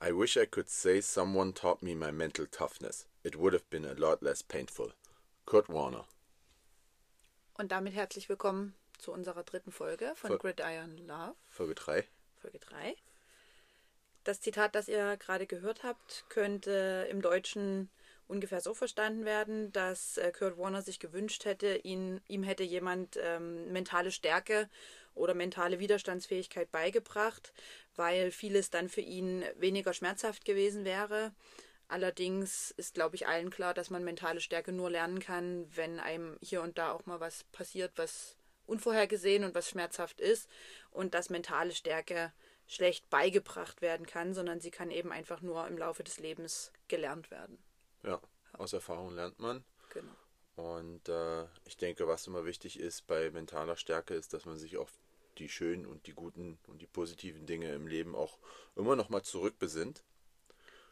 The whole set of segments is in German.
I wish I could say someone taught me my mental toughness. It would have been a lot less painful. Kurt Warner. Und damit herzlich willkommen zu unserer dritten Folge von Fol- Gridiron Love, Folge 3. Folge 3. Das Zitat, das ihr gerade gehört habt, könnte im Deutschen ungefähr so verstanden werden, dass äh, Kurt Warner sich gewünscht hätte, ihn, ihm hätte jemand ähm, mentale Stärke oder mentale Widerstandsfähigkeit beigebracht, weil vieles dann für ihn weniger schmerzhaft gewesen wäre. Allerdings ist, glaube ich, allen klar, dass man mentale Stärke nur lernen kann, wenn einem hier und da auch mal was passiert, was unvorhergesehen und was schmerzhaft ist und dass mentale Stärke schlecht beigebracht werden kann, sondern sie kann eben einfach nur im Laufe des Lebens gelernt werden. Ja, aus Erfahrung lernt man. Genau. Und äh, ich denke, was immer wichtig ist bei mentaler Stärke, ist, dass man sich auf die schönen und die guten und die positiven Dinge im Leben auch immer noch mal zurückbesinnt.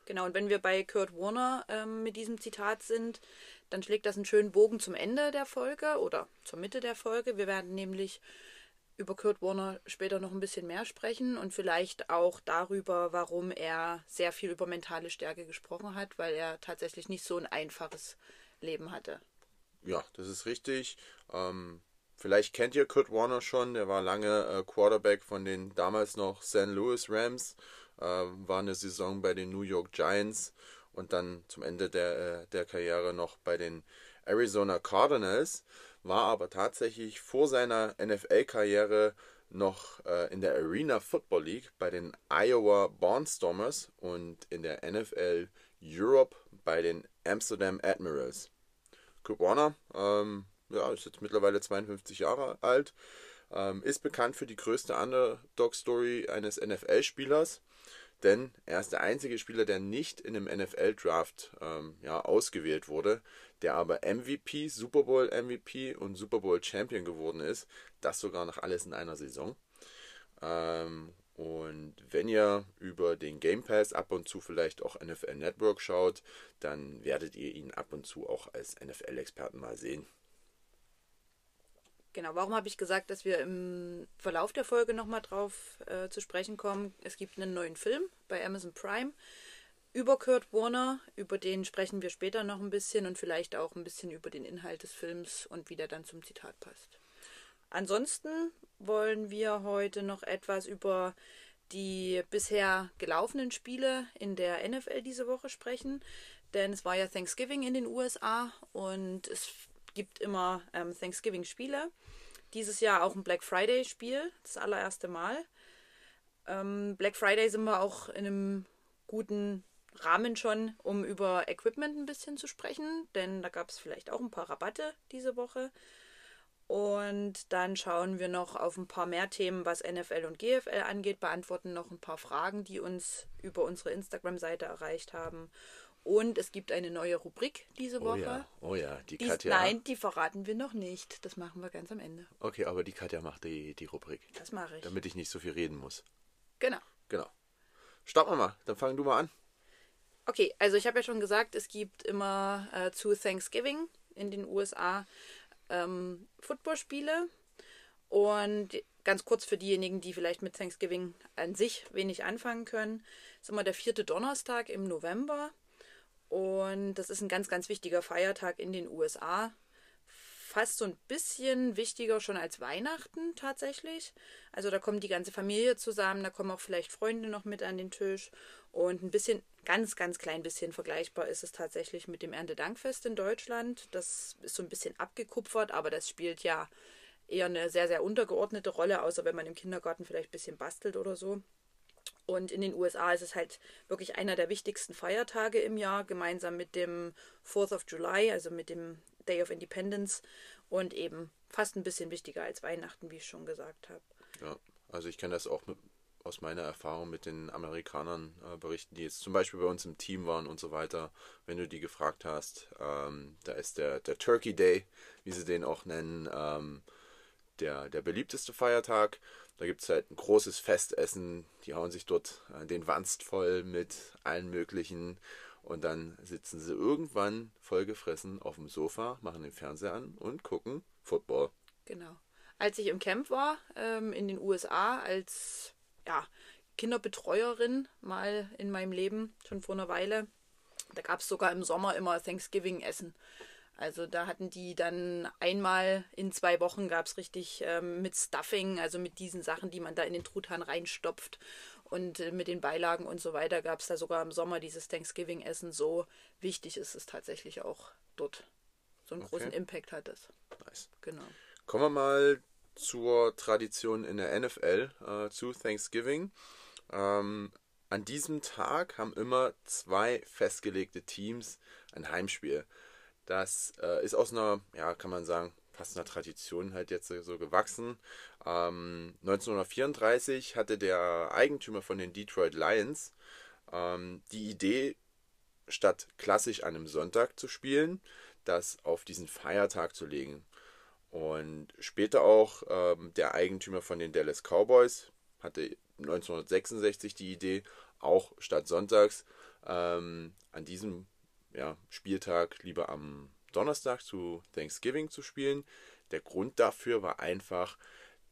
Genau, und wenn wir bei Kurt Warner ähm, mit diesem Zitat sind, dann schlägt das einen schönen Bogen zum Ende der Folge oder zur Mitte der Folge. Wir werden nämlich über Kurt Warner später noch ein bisschen mehr sprechen und vielleicht auch darüber, warum er sehr viel über mentale Stärke gesprochen hat, weil er tatsächlich nicht so ein einfaches Leben hatte. Ja, das ist richtig. Ähm, vielleicht kennt ihr Kurt Warner schon. Der war lange äh, Quarterback von den damals noch St. Louis Rams. Äh, war eine Saison bei den New York Giants und dann zum Ende der, äh, der Karriere noch bei den Arizona Cardinals. War aber tatsächlich vor seiner NFL-Karriere noch äh, in der Arena Football League bei den Iowa Barnstormers und in der NFL Europe bei den Amsterdam Admirals. Kurt Warner, ähm, ja, ist jetzt mittlerweile 52 Jahre alt, ähm, ist bekannt für die größte Underdog-Story eines NFL-Spielers, denn er ist der einzige Spieler, der nicht in einem NFL-Draft ähm, ja, ausgewählt wurde, der aber MVP, Super Bowl MVP und Super Bowl Champion geworden ist. Das sogar noch alles in einer Saison. Ähm, und wenn ihr über den Game Pass ab und zu vielleicht auch NFL Network schaut, dann werdet ihr ihn ab und zu auch als NFL-Experten mal sehen. Genau, warum habe ich gesagt, dass wir im Verlauf der Folge nochmal drauf äh, zu sprechen kommen? Es gibt einen neuen Film bei Amazon Prime über Kurt Warner, über den sprechen wir später noch ein bisschen und vielleicht auch ein bisschen über den Inhalt des Films und wie der dann zum Zitat passt. Ansonsten wollen wir heute noch etwas über die bisher gelaufenen Spiele in der NFL diese Woche sprechen, denn es war ja Thanksgiving in den USA und es gibt immer ähm, Thanksgiving-Spiele. Dieses Jahr auch ein Black Friday-Spiel, das allererste Mal. Ähm, Black Friday sind wir auch in einem guten Rahmen schon, um über Equipment ein bisschen zu sprechen, denn da gab es vielleicht auch ein paar Rabatte diese Woche. Und dann schauen wir noch auf ein paar mehr Themen, was NFL und GFL angeht, beantworten noch ein paar Fragen, die uns über unsere Instagram-Seite erreicht haben. Und es gibt eine neue Rubrik diese Oh Woche. ja, oh ja, die Die, Katja. Nein, die verraten wir noch nicht. Das machen wir ganz am Ende. Okay, aber die Katja macht die, die Rubrik, Das mache ich. damit ich nicht so viel reden muss. Genau. Genau. Starten wir mal, dann fang du mal an. Okay, also ich habe ja schon gesagt, es gibt immer äh, zu Thanksgiving in den USA ähm, Footballspiele. Und ganz kurz für diejenigen, die vielleicht mit Thanksgiving an sich wenig anfangen können, ist immer der vierte Donnerstag im November. Und das ist ein ganz, ganz wichtiger Feiertag in den USA. Fast so ein bisschen wichtiger schon als Weihnachten tatsächlich. Also da kommt die ganze Familie zusammen, da kommen auch vielleicht Freunde noch mit an den Tisch. Und ein bisschen, ganz, ganz klein bisschen vergleichbar ist es tatsächlich mit dem Erntedankfest in Deutschland. Das ist so ein bisschen abgekupfert, aber das spielt ja eher eine sehr, sehr untergeordnete Rolle, außer wenn man im Kindergarten vielleicht ein bisschen bastelt oder so. Und in den USA ist es halt wirklich einer der wichtigsten Feiertage im Jahr, gemeinsam mit dem 4th of July, also mit dem Day of Independence und eben fast ein bisschen wichtiger als Weihnachten, wie ich schon gesagt habe. Ja, also ich kenne das auch mit, aus meiner Erfahrung mit den Amerikanern äh, berichten, die jetzt zum Beispiel bei uns im Team waren und so weiter. Wenn du die gefragt hast, ähm, da ist der, der Turkey Day, wie sie den auch nennen, ähm, der, der beliebteste Feiertag. Da gibt es halt ein großes Festessen, die hauen sich dort äh, den Wanst voll mit allen möglichen und dann sitzen sie irgendwann vollgefressen auf dem Sofa, machen den Fernseher an und gucken Football. Genau. Als ich im Camp war, ähm, in den USA, als ja, Kinderbetreuerin mal in meinem Leben, schon vor einer Weile. Da gab es sogar im Sommer immer Thanksgiving-Essen. Also da hatten die dann einmal in zwei Wochen gab es richtig ähm, mit Stuffing, also mit diesen Sachen, die man da in den Truthahn reinstopft und äh, mit den Beilagen und so weiter gab es da sogar im Sommer dieses Thanksgiving-Essen. So wichtig ist es tatsächlich auch dort. So einen okay. großen Impact hat es. Nice. Genau. Kommen wir mal zur Tradition in der NFL, äh, zu Thanksgiving. Ähm, an diesem Tag haben immer zwei festgelegte Teams ein Heimspiel. Das äh, ist aus einer, ja, kann man sagen, fast einer Tradition halt jetzt so gewachsen. Ähm, 1934 hatte der Eigentümer von den Detroit Lions ähm, die Idee, statt klassisch an einem Sonntag zu spielen, das auf diesen Feiertag zu legen. Und später auch ähm, der Eigentümer von den Dallas Cowboys hatte 1966 die Idee, auch statt sonntags ähm, an diesem ja, Spieltag lieber am Donnerstag zu Thanksgiving zu spielen. Der Grund dafür war einfach,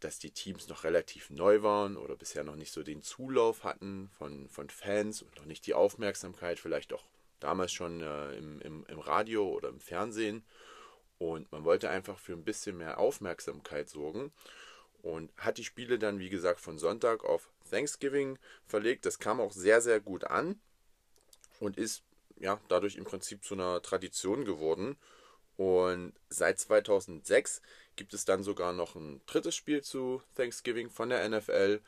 dass die Teams noch relativ neu waren oder bisher noch nicht so den Zulauf hatten von, von Fans und noch nicht die Aufmerksamkeit, vielleicht auch damals schon äh, im, im, im Radio oder im Fernsehen. Und man wollte einfach für ein bisschen mehr Aufmerksamkeit sorgen und hat die Spiele dann, wie gesagt, von Sonntag auf Thanksgiving verlegt. Das kam auch sehr, sehr gut an und ist ja dadurch im Prinzip zu einer Tradition geworden. Und seit 2006 gibt es dann sogar noch ein drittes Spiel zu Thanksgiving von der NFL.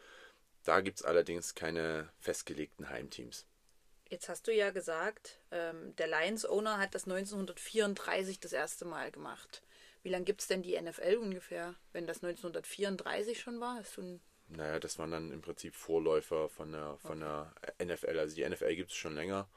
Da gibt es allerdings keine festgelegten Heimteams. Jetzt hast du ja gesagt, ähm, der Lions-Owner hat das 1934 das erste Mal gemacht. Wie lange gibt es denn die NFL ungefähr, wenn das 1934 schon war? Du ein naja, das waren dann im Prinzip Vorläufer von der, von der NFL. Also die NFL gibt es schon länger,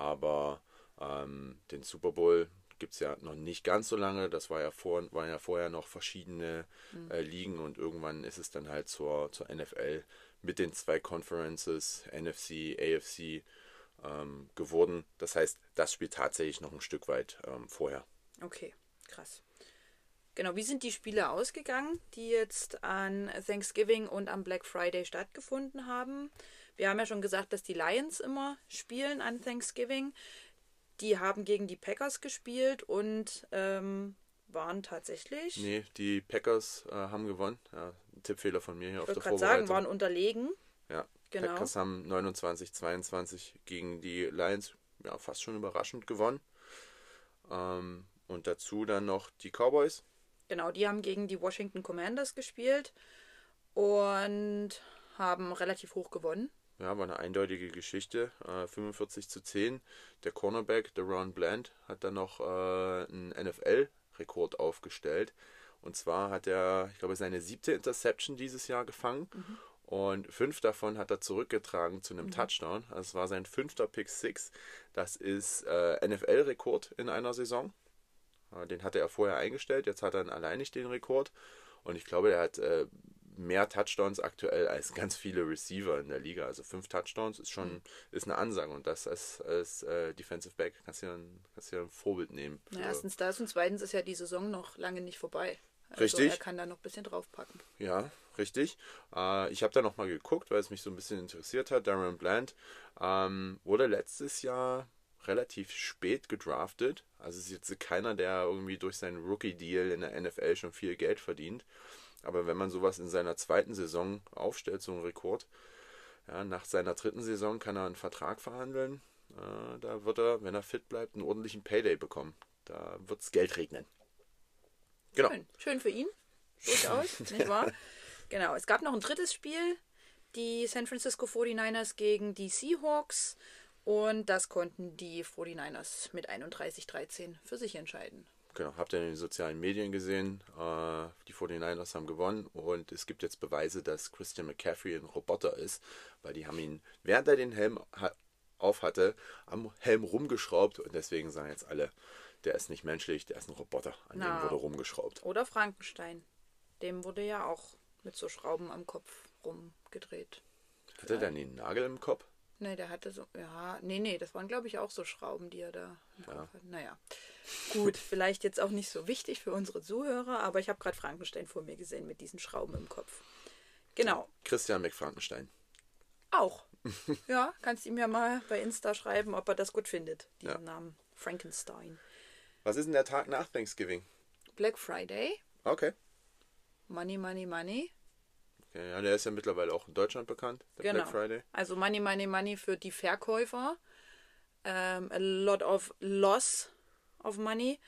aber ähm, den Super Bowl gibt es ja noch nicht ganz so lange. Das war ja vor, waren ja vorher noch verschiedene mhm. äh, Ligen und irgendwann ist es dann halt zur, zur NFL mit den zwei Conferences, NFC, AFC, ähm, geworden. Das heißt, das spielt tatsächlich noch ein Stück weit ähm, vorher. Okay, krass. Genau, wie sind die Spiele ausgegangen, die jetzt an Thanksgiving und am Black Friday stattgefunden haben? Wir haben ja schon gesagt, dass die Lions immer spielen an Thanksgiving. Die haben gegen die Packers gespielt und ähm, waren tatsächlich. Nee, die Packers äh, haben gewonnen. Ja, Tippfehler von mir hier ich auf der Vorbereitung. sagen, waren unterlegen. Ja, genau. Packers haben 29, 22 gegen die Lions ja, fast schon überraschend gewonnen. Ähm, und dazu dann noch die Cowboys Genau, die haben gegen die Washington Commanders gespielt und haben relativ hoch gewonnen. Ja, war eine eindeutige Geschichte. Äh, 45 zu 10. Der Cornerback, der Ron Bland, hat dann noch äh, einen NFL-Rekord aufgestellt. Und zwar hat er, ich glaube, seine siebte Interception dieses Jahr gefangen. Mhm. Und fünf davon hat er zurückgetragen zu einem mhm. Touchdown. Das war sein fünfter Pick Six. Das ist äh, NFL-Rekord in einer Saison. Den hatte er vorher eingestellt, jetzt hat er allein nicht den Rekord. Und ich glaube, er hat äh, mehr Touchdowns aktuell als ganz viele Receiver in der Liga. Also fünf Touchdowns ist schon mhm. ist eine Ansage und das als, als äh, Defensive Back kannst du ja ein, kannst du ja ein Vorbild nehmen. Na, erstens das und zweitens ist ja die Saison noch lange nicht vorbei. Also richtig. Er kann da noch ein bisschen draufpacken. Ja, richtig. Äh, ich habe da nochmal geguckt, weil es mich so ein bisschen interessiert hat. Darren Bland ähm, wurde letztes Jahr relativ spät gedraftet. Also ist jetzt keiner, der irgendwie durch seinen Rookie-Deal in der NFL schon viel Geld verdient. Aber wenn man sowas in seiner zweiten Saison aufstellt, so einen Rekord, ja, nach seiner dritten Saison kann er einen Vertrag verhandeln. Äh, da wird er, wenn er fit bleibt, einen ordentlichen Payday bekommen. Da wird es Geld regnen. Genau. Schön, Schön für ihn. Durchaus, nicht wahr? Genau. Es gab noch ein drittes Spiel. Die San Francisco 49ers gegen die Seahawks. Und das konnten die 49ers mit 31-13 für sich entscheiden. Genau, habt ihr in den sozialen Medien gesehen. Äh, die 49ers haben gewonnen und es gibt jetzt Beweise, dass Christian McCaffrey ein Roboter ist, weil die haben ihn, während er den Helm auf hatte, am Helm rumgeschraubt und deswegen sagen jetzt alle, der ist nicht menschlich, der ist ein Roboter, an Na, dem wurde rumgeschraubt. Oder Frankenstein. Dem wurde ja auch mit so Schrauben am Kopf rumgedreht. Hat er dann den Nagel im Kopf? Nee, der hatte so, ja, nee, nee, das waren glaube ich auch so Schrauben, die er da ja. Naja, gut, vielleicht jetzt auch nicht so wichtig für unsere Zuhörer, aber ich habe gerade Frankenstein vor mir gesehen mit diesen Schrauben im Kopf. Genau. Christian McFrankenstein. Auch. ja, kannst ihm ja mal bei Insta schreiben, ob er das gut findet, diesen Ja. Namen. Frankenstein. Was ist denn der Tag nach Thanksgiving? Black Friday. Okay. Money, money, money. Okay. Ja, der ist ja mittlerweile auch in Deutschland bekannt, der Genau. Black Friday. Also money, money, money für die Verkäufer. Ähm, a lot of loss of money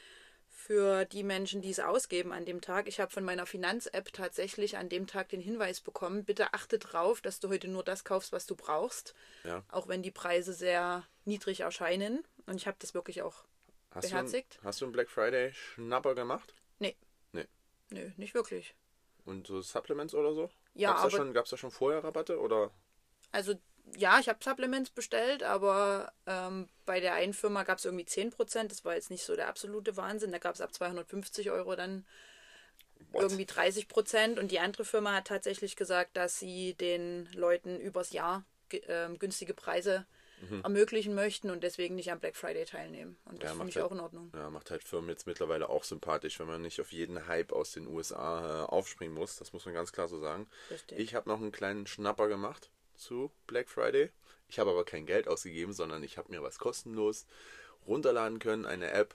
für die Menschen, die es ausgeben an dem Tag. Ich habe von meiner Finanz-App tatsächlich an dem Tag den Hinweis bekommen, bitte achte drauf, dass du heute nur das kaufst, was du brauchst. Ja. Auch wenn die Preise sehr niedrig erscheinen. Und ich habe das wirklich auch Hast du, beherzigt. einen, hast du einen Black Friday Schnapper gemacht? Nee. Nee. Nö, nicht wirklich. Und so Supplements oder so? Ja, gab's aber- da da schon vorher Rabatte oder? Also ja, ich habe Supplements bestellt, aber ähm, bei der einen Firma gab es irgendwie 10%. Das war jetzt nicht so der absolute Wahnsinn. Da gab es ab 250 Euro dann What? irgendwie 30%. Und die andere Firma hat tatsächlich gesagt, dass sie den Leuten übers Jahr ähm, günstige Preise ermöglichen möchten und deswegen nicht am Black Friday teilnehmen. Und das Ja, finde ich halt- auch in Ordnung. Ja, macht halt Firmen jetzt mittlerweile auch sympathisch, wenn man nicht auf jeden Hype aus den USA äh, aufspringen muss. Das muss man ganz klar so sagen. Richtig. Ich habe noch einen kleinen Schnapper gemacht zu Black Friday. Ich habe aber kein Geld ausgegeben, sondern ich habe mir was kostenlos runterladen können, eine App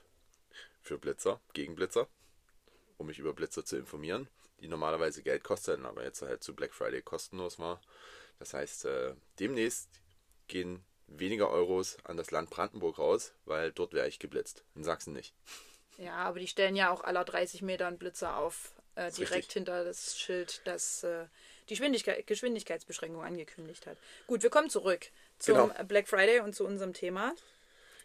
für Blitzer, gegen Blitzer, um mich über Blitzer zu informieren, die normalerweise Geld kostet, aber jetzt halt zu Black Friday kostenlos war. Das heißt, äh, demnächst gehen weniger Euros an das Land Brandenburg raus, weil dort wäre ich geblitzt. In Sachsen nicht. Ja, aber die stellen ja auch aller 30 Meter einen Blitzer auf, äh, direkt richtig. hinter das Schild, das äh, die Geschwindigkeit, Geschwindigkeitsbeschränkung angekündigt hat. Gut, wir kommen zurück zum Genau. Black Friday und zu unserem Thema.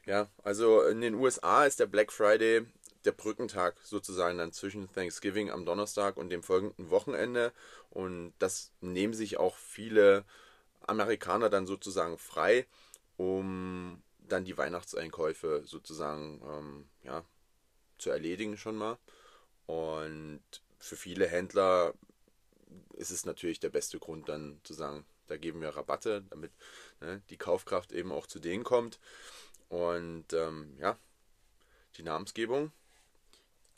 Ja, also in den USA ist der Black Friday der Brückentag sozusagen dann zwischen Thanksgiving am Donnerstag und dem folgenden Wochenende. Und das nehmen sich auch viele Amerikaner dann sozusagen frei, um dann die Weihnachtseinkäufe sozusagen ähm, ja, zu erledigen schon mal. Und für viele Händler ist es natürlich der beste Grund dann zu sagen, da geben wir Rabatte, damit ne, die Kaufkraft eben auch zu denen kommt. Und ähm, ja, die Namensgebung.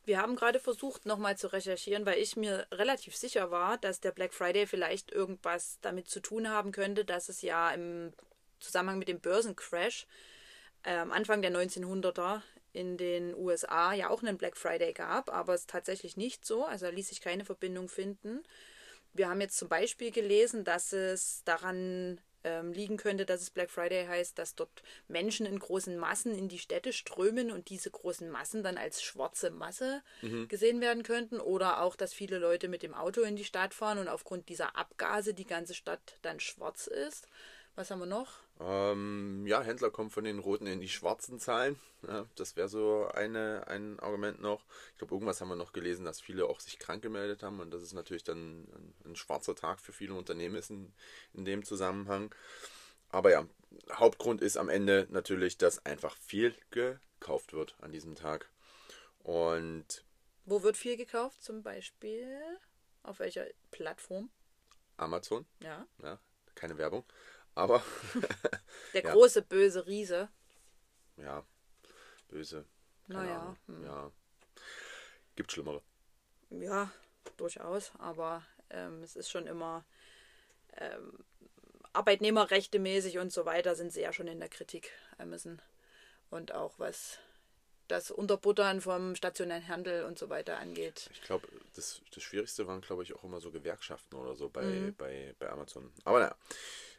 Wir haben gerade versucht, nochmal zu recherchieren, weil ich mir relativ sicher war, dass der Black Friday vielleicht irgendwas damit zu tun haben könnte, dass es ja im Zusammenhang mit dem Börsencrash äh, am Anfang der 1900er in den USA ja auch einen Black Friday gab, aber es ist tatsächlich nicht so. Also da ließ sich keine Verbindung finden. Wir haben jetzt zum Beispiel gelesen, dass es daran ähm, liegen könnte, dass es Black Friday heißt, dass dort Menschen in großen Massen in die Städte strömen und diese großen Massen dann als schwarze Masse gesehen werden könnten. Oder auch, dass viele Leute mit dem Auto in die Stadt fahren und aufgrund dieser Abgase die ganze Stadt dann schwarz ist. Was haben wir noch? Ähm, ja, Händler kommen von den roten in die schwarzen Zahlen. Ja, das wäre so eine, ein Argument noch. Ich glaube, irgendwas haben wir noch gelesen, dass viele auch sich krank gemeldet haben und das ist natürlich dann ein, ein schwarzer Tag für viele Unternehmen ist in, in dem Zusammenhang. Aber ja, Hauptgrund ist am Ende natürlich, dass einfach viel gekauft wird an diesem Tag. Und Wo wird viel gekauft? Zum Beispiel auf welcher Plattform? Amazon, Ja. ja, keine Werbung. Aber Der Ja. große böse Riese. ja, böse. Naja, hm. Ja. Gibt schlimmere. Ja, durchaus, aber ähm, es ist schon immer ähm, Arbeitnehmerrechte mäßig und so weiter sind sie ja schon in der Kritik, Amazon. Und auch was das Unterbuttern vom stationären Handel und so weiter angeht. Ich glaube, das, das Schwierigste waren, glaube ich, auch immer so Gewerkschaften oder so bei, Mhm. bei, bei Amazon. Aber naja,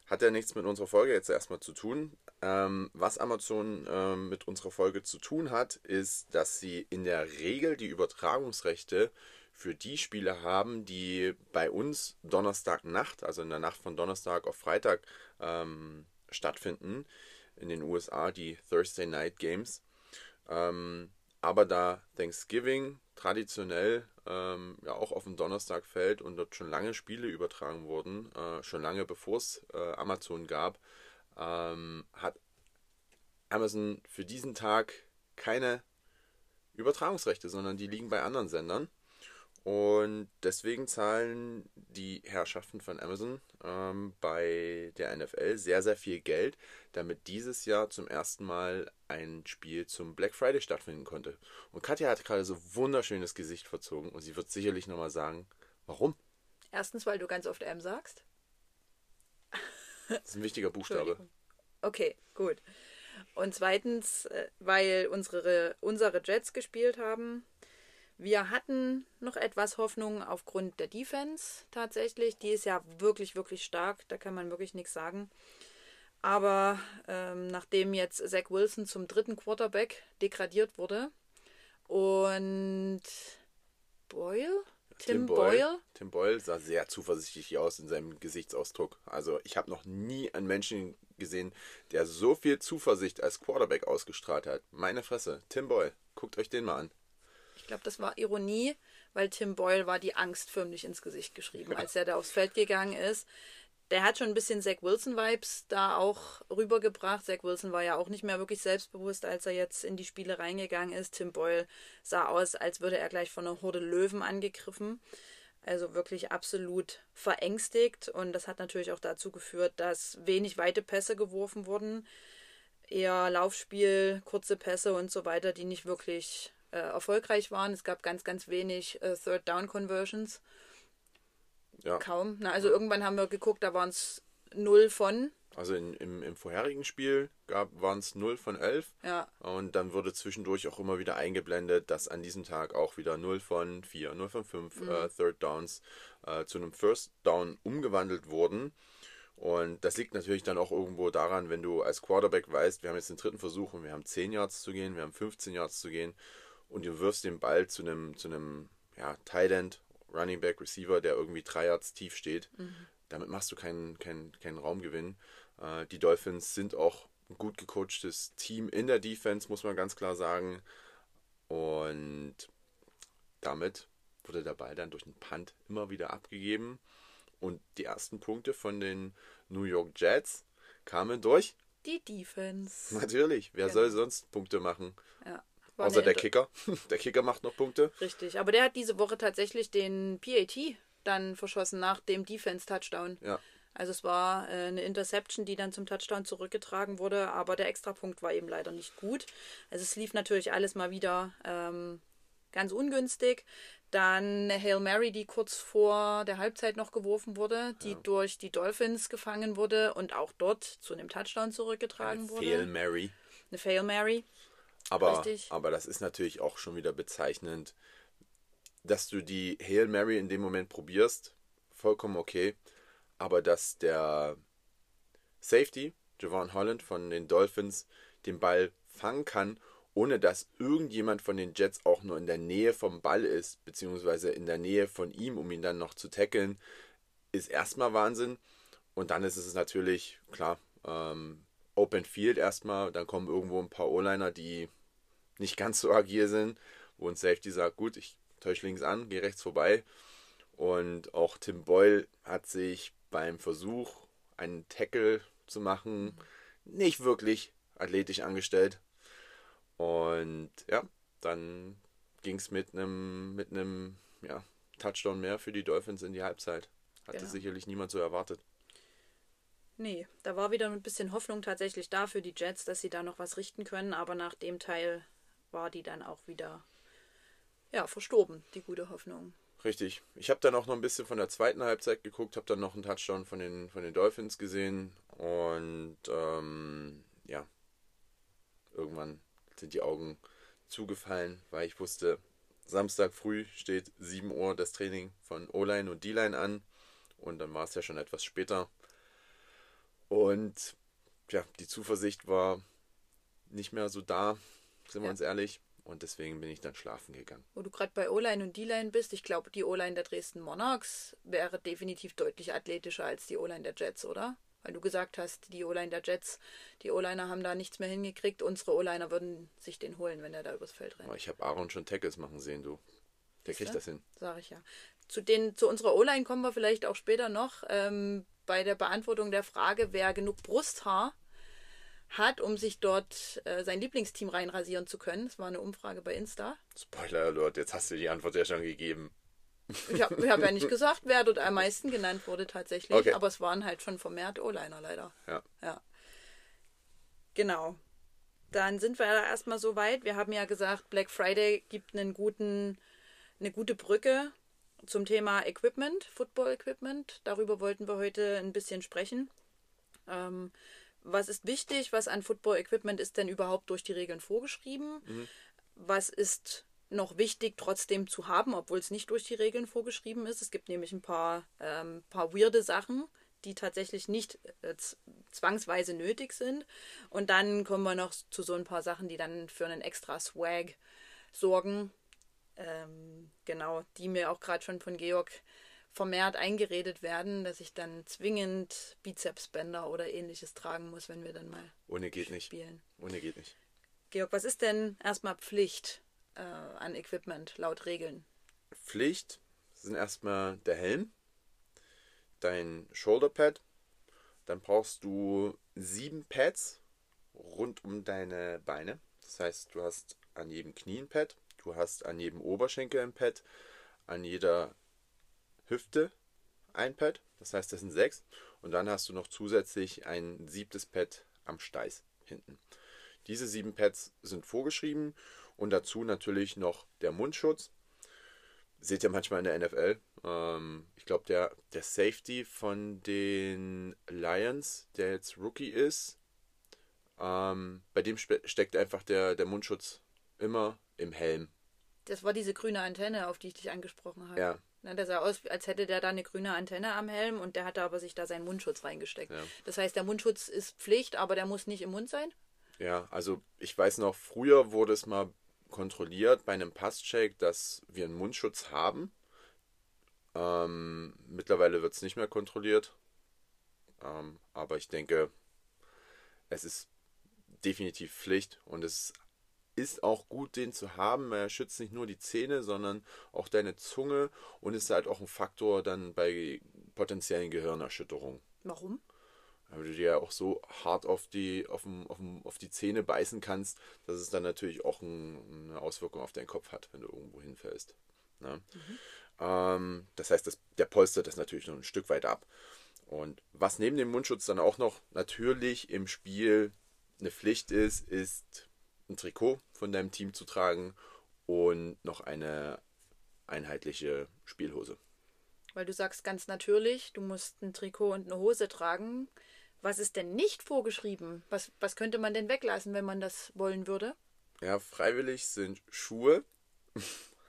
hat ja nichts mit unserer Folge jetzt erstmal zu tun. Ähm, was Amazon ähm, mit unserer Folge zu tun hat, ist, dass sie in der Regel die Übertragungsrechte für die Spiele haben, die bei uns Donnerstagnacht, also in der Nacht von Donnerstag auf Freitag ähm, stattfinden. In den USA die Thursday Night Games. Ähm, aber da Thanksgiving traditionell ähm, ja auch auf den Donnerstag fällt und dort schon lange Spiele übertragen wurden, äh, schon lange bevor es äh, Amazon gab, ähm, hat Amazon für diesen Tag keine Übertragungsrechte, sondern die liegen bei anderen Sendern. Und deswegen zahlen die Herrschaften von Amazon ähm, bei der NFL sehr, sehr viel Geld, damit dieses Jahr zum ersten Mal ein Spiel zum Black Friday stattfinden konnte. Und Katja hat gerade so wunderschönes Gesicht verzogen und sie wird sicherlich nochmal sagen, warum? Erstens, weil du ganz oft M sagst. Das ist ein wichtiger Buchstabe. Okay, gut. Und zweitens, äh, weil unsere, unsere Jets gespielt haben. Wir hatten noch etwas Hoffnung aufgrund der Defense tatsächlich. Die ist ja wirklich, wirklich stark. Da kann man wirklich nichts sagen. Aber ähm, nachdem jetzt Zach Wilson zum dritten Quarterback degradiert wurde und Boyle, Tim, Tim Boyle, Boyle. Tim Boyle sah sehr zuversichtlich aus in seinem Gesichtsausdruck. Also ich habe noch nie einen Menschen gesehen, der so viel Zuversicht als Quarterback ausgestrahlt hat. Meine Fresse, Tim Boyle, guckt euch den mal an. Ich glaube, das war Ironie, weil Tim Boyle war die Angst förmlich ins Gesicht geschrieben, als er da aufs Feld gegangen ist. Der hat schon ein bisschen Zach Wilson-Vibes da auch rübergebracht. Zach Wilson war ja auch nicht mehr wirklich selbstbewusst, als er jetzt in die Spiele reingegangen ist. Tim Boyle sah aus, als würde er gleich von einer Horde Löwen angegriffen. Also wirklich absolut verängstigt. Und das hat natürlich auch dazu geführt, dass wenig weite Pässe geworfen wurden. Eher Laufspiel, kurze Pässe und so weiter, die nicht wirklich äh, erfolgreich waren. Es gab ganz, ganz wenig äh, Third Down Conversions. Ja. Kaum. Na, also irgendwann haben wir geguckt, da waren es 0 von. Also in, im, im vorherigen Spiel waren es 0 von 11. Ja. Und dann wurde zwischendurch auch immer wieder eingeblendet, dass an diesem Tag auch wieder 0 von 4, 0 von 5 Mhm. äh, Third Downs äh, zu einem First Down umgewandelt wurden. Und das liegt natürlich dann auch irgendwo daran, wenn du als Quarterback weißt, wir haben jetzt den dritten Versuch und wir haben 10 Yards zu gehen, wir haben 15 Yards zu gehen und du wirfst den Ball zu einem, zu einem ja, Tight End, Running Back, Receiver, der irgendwie 3 Yards tief steht. Damit machst du keinen, keinen, keinen Raumgewinn. Äh, die Dolphins sind auch ein gut gecoachtes Team in der Defense, muss man ganz klar sagen. Und damit wurde der Ball dann durch einen Punt immer wieder abgegeben. Und die ersten Punkte von den New York Jets kamen durch. Die Defense. Natürlich, wer Genau. soll sonst Punkte machen? Ja. War Außer eine der Inter- Kicker. Der Kicker macht noch Punkte. Richtig. Aber der hat diese Woche tatsächlich den PAT dann verschossen nach dem Defense-Touchdown. Ja. Also es war äh, eine Interception, die dann zum Touchdown zurückgetragen wurde, aber der Extrapunkt war eben leider nicht gut. Also es lief natürlich alles mal wieder ähm, ganz ungünstig. Dann eine Hail Mary, die kurz vor der Halbzeit noch geworfen wurde, die durch die Dolphins gefangen wurde und auch dort zu einem Touchdown zurückgetragen wurde. Fail Mary. Eine Fail Mary. Aber, Richtig. aber das ist natürlich auch schon wieder bezeichnend, dass du die Hail Mary in dem Moment probierst, vollkommen okay. Aber dass der Safety, Javon Holland von den Dolphins, den Ball fangen kann, ohne dass irgendjemand von den Jets auch nur in der Nähe vom Ball ist, beziehungsweise in der Nähe von ihm, um ihn dann noch zu tackeln, ist erstmal Wahnsinn. Und dann ist es natürlich, klar, ähm, Open Field erstmal, dann kommen irgendwo ein paar O-Liner, die nicht ganz so agil sind, wo ein Safety sagt, gut, ich täusche links an, gehe rechts vorbei. Und auch Tim Boyle hat sich beim Versuch, einen Tackle zu machen, nicht wirklich athletisch angestellt. Und ja, dann ging es mit einem mit einem ja, Touchdown mehr für die Dolphins in die Halbzeit. Hatte Genau. sicherlich niemand so erwartet. Nee, da war wieder ein bisschen Hoffnung tatsächlich da für die Jets, dass sie da noch was richten können, aber nach dem Teil war die dann auch wieder ja, verstorben, die gute Hoffnung. Richtig. Ich habe dann auch noch ein bisschen von der zweiten Halbzeit geguckt, habe dann noch einen Touchdown von den, von den Dolphins gesehen und ähm, ja, irgendwann sind die Augen zugefallen, weil ich wusste, Samstag früh steht 7 Uhr das Training von O-Line und D-Line an und dann war es ja schon etwas später. Und ja, die Zuversicht war nicht mehr so da, sind wir Ja. uns ehrlich. Und deswegen bin ich dann schlafen gegangen. Wo du gerade bei O-Line und D-Line bist, ich glaube, die O-Line der Dresden Monarchs wäre definitiv deutlich athletischer als die O-Line der Jets, oder? Weil du gesagt hast, die O-Line der Jets, die O-Liner haben da nichts mehr hingekriegt. Unsere O-Liner würden sich den holen, wenn er da übers Feld rennt. Aber ich habe Aaron schon Tackles machen sehen, du. Der kriegt Siehste? das hin. Sag ich ja. Zu, den, zu unserer O-Line kommen wir vielleicht auch später noch. Ähm, bei der Beantwortung der Frage, wer genug Brusthaar hat, um sich dort äh, sein Lieblingsteam reinrasieren zu können. Das war eine Umfrage bei Insta. Spoiler Alert, jetzt hast du die Antwort ja schon gegeben. Ich habe hab ja nicht gesagt, wer dort am meisten genannt wurde tatsächlich, Okay. aber es waren halt schon vermehrt O-Liner leider. Ja. Ja. Genau. Dann sind wir ja erstmal so weit. Wir haben ja gesagt, Black Friday gibt einen guten, eine gute Brücke zum Thema Equipment, Football Equipment. Darüber wollten wir heute ein bisschen sprechen. Ähm, was ist wichtig? Was an Football-Equipment ist denn überhaupt durch die Regeln vorgeschrieben? Mhm. Was ist noch wichtig trotzdem zu haben, obwohl es nicht durch die Regeln vorgeschrieben ist? Es gibt nämlich ein paar, ähm, paar weirde Sachen, die tatsächlich nicht äh, zwangsweise nötig sind. Und dann kommen wir noch zu so ein paar Sachen, die dann für einen extra Swag sorgen. Ähm, genau, die mir auch gerade schon von Georg vermehrt eingeredet werden, dass ich dann zwingend Bizepsbänder oder ähnliches tragen muss, wenn wir dann mal Ohne geht nicht. spielen. Ohne geht nicht. Georg, was ist denn erstmal Pflicht äh, an Equipment laut Regeln? Pflicht sind erstmal der Helm, dein Shoulderpad, dann brauchst du sieben Pads rund um deine Beine. Das heißt, du hast an jedem Knie ein Pad, du hast an jedem Oberschenkel ein Pad, an jeder Hüfte ein Pad. Das heißt, das sind sechs. Und dann hast du noch zusätzlich ein siebtes Pad am Steiß hinten. Diese sieben Pads sind vorgeschrieben und dazu natürlich noch der Mundschutz. Seht ihr manchmal in der NFL. Ähm, ich glaube, der, der Safety von den Lions, der jetzt Rookie ist, ähm, bei dem steckt einfach der, der Mundschutz immer im Helm. Das war diese grüne Antenne, auf die ich dich angesprochen habe. Ja. Na, der sah aus, als hätte der da eine grüne Antenne am Helm und der hatte aber sich da seinen Mundschutz reingesteckt. Ja. Das heißt, der Mundschutz ist Pflicht, aber der muss nicht im Mund sein. Ja, also ich weiß noch, früher wurde es mal kontrolliert bei einem Passcheck, dass wir einen Mundschutz haben. Ähm, mittlerweile wird es nicht mehr kontrolliert. Ähm, aber ich denke, es ist definitiv Pflicht und es ist auch gut, den zu haben. Er schützt nicht nur die Zähne, sondern auch deine Zunge und ist halt auch ein Faktor dann bei potenziellen Gehirnerschütterungen. Warum? Weil du dir ja auch so hart auf die, auf, dem, auf, dem, auf die Zähne beißen kannst, dass es dann natürlich auch ein, eine Auswirkung auf deinen Kopf hat, wenn du irgendwo hinfällst. Ne? Ähm, das heißt, das, der polstert das natürlich noch ein Stück weit ab. Und was neben dem Mundschutz dann auch noch natürlich im Spiel eine Pflicht ist, ist ein Trikot von deinem Team zu tragen und noch eine einheitliche Spielhose. Weil du sagst ganz natürlich, du musst ein Trikot und eine Hose tragen. Was ist denn nicht vorgeschrieben? Was, was könnte man denn weglassen, wenn man das wollen würde? Ja, freiwillig sind Schuhe.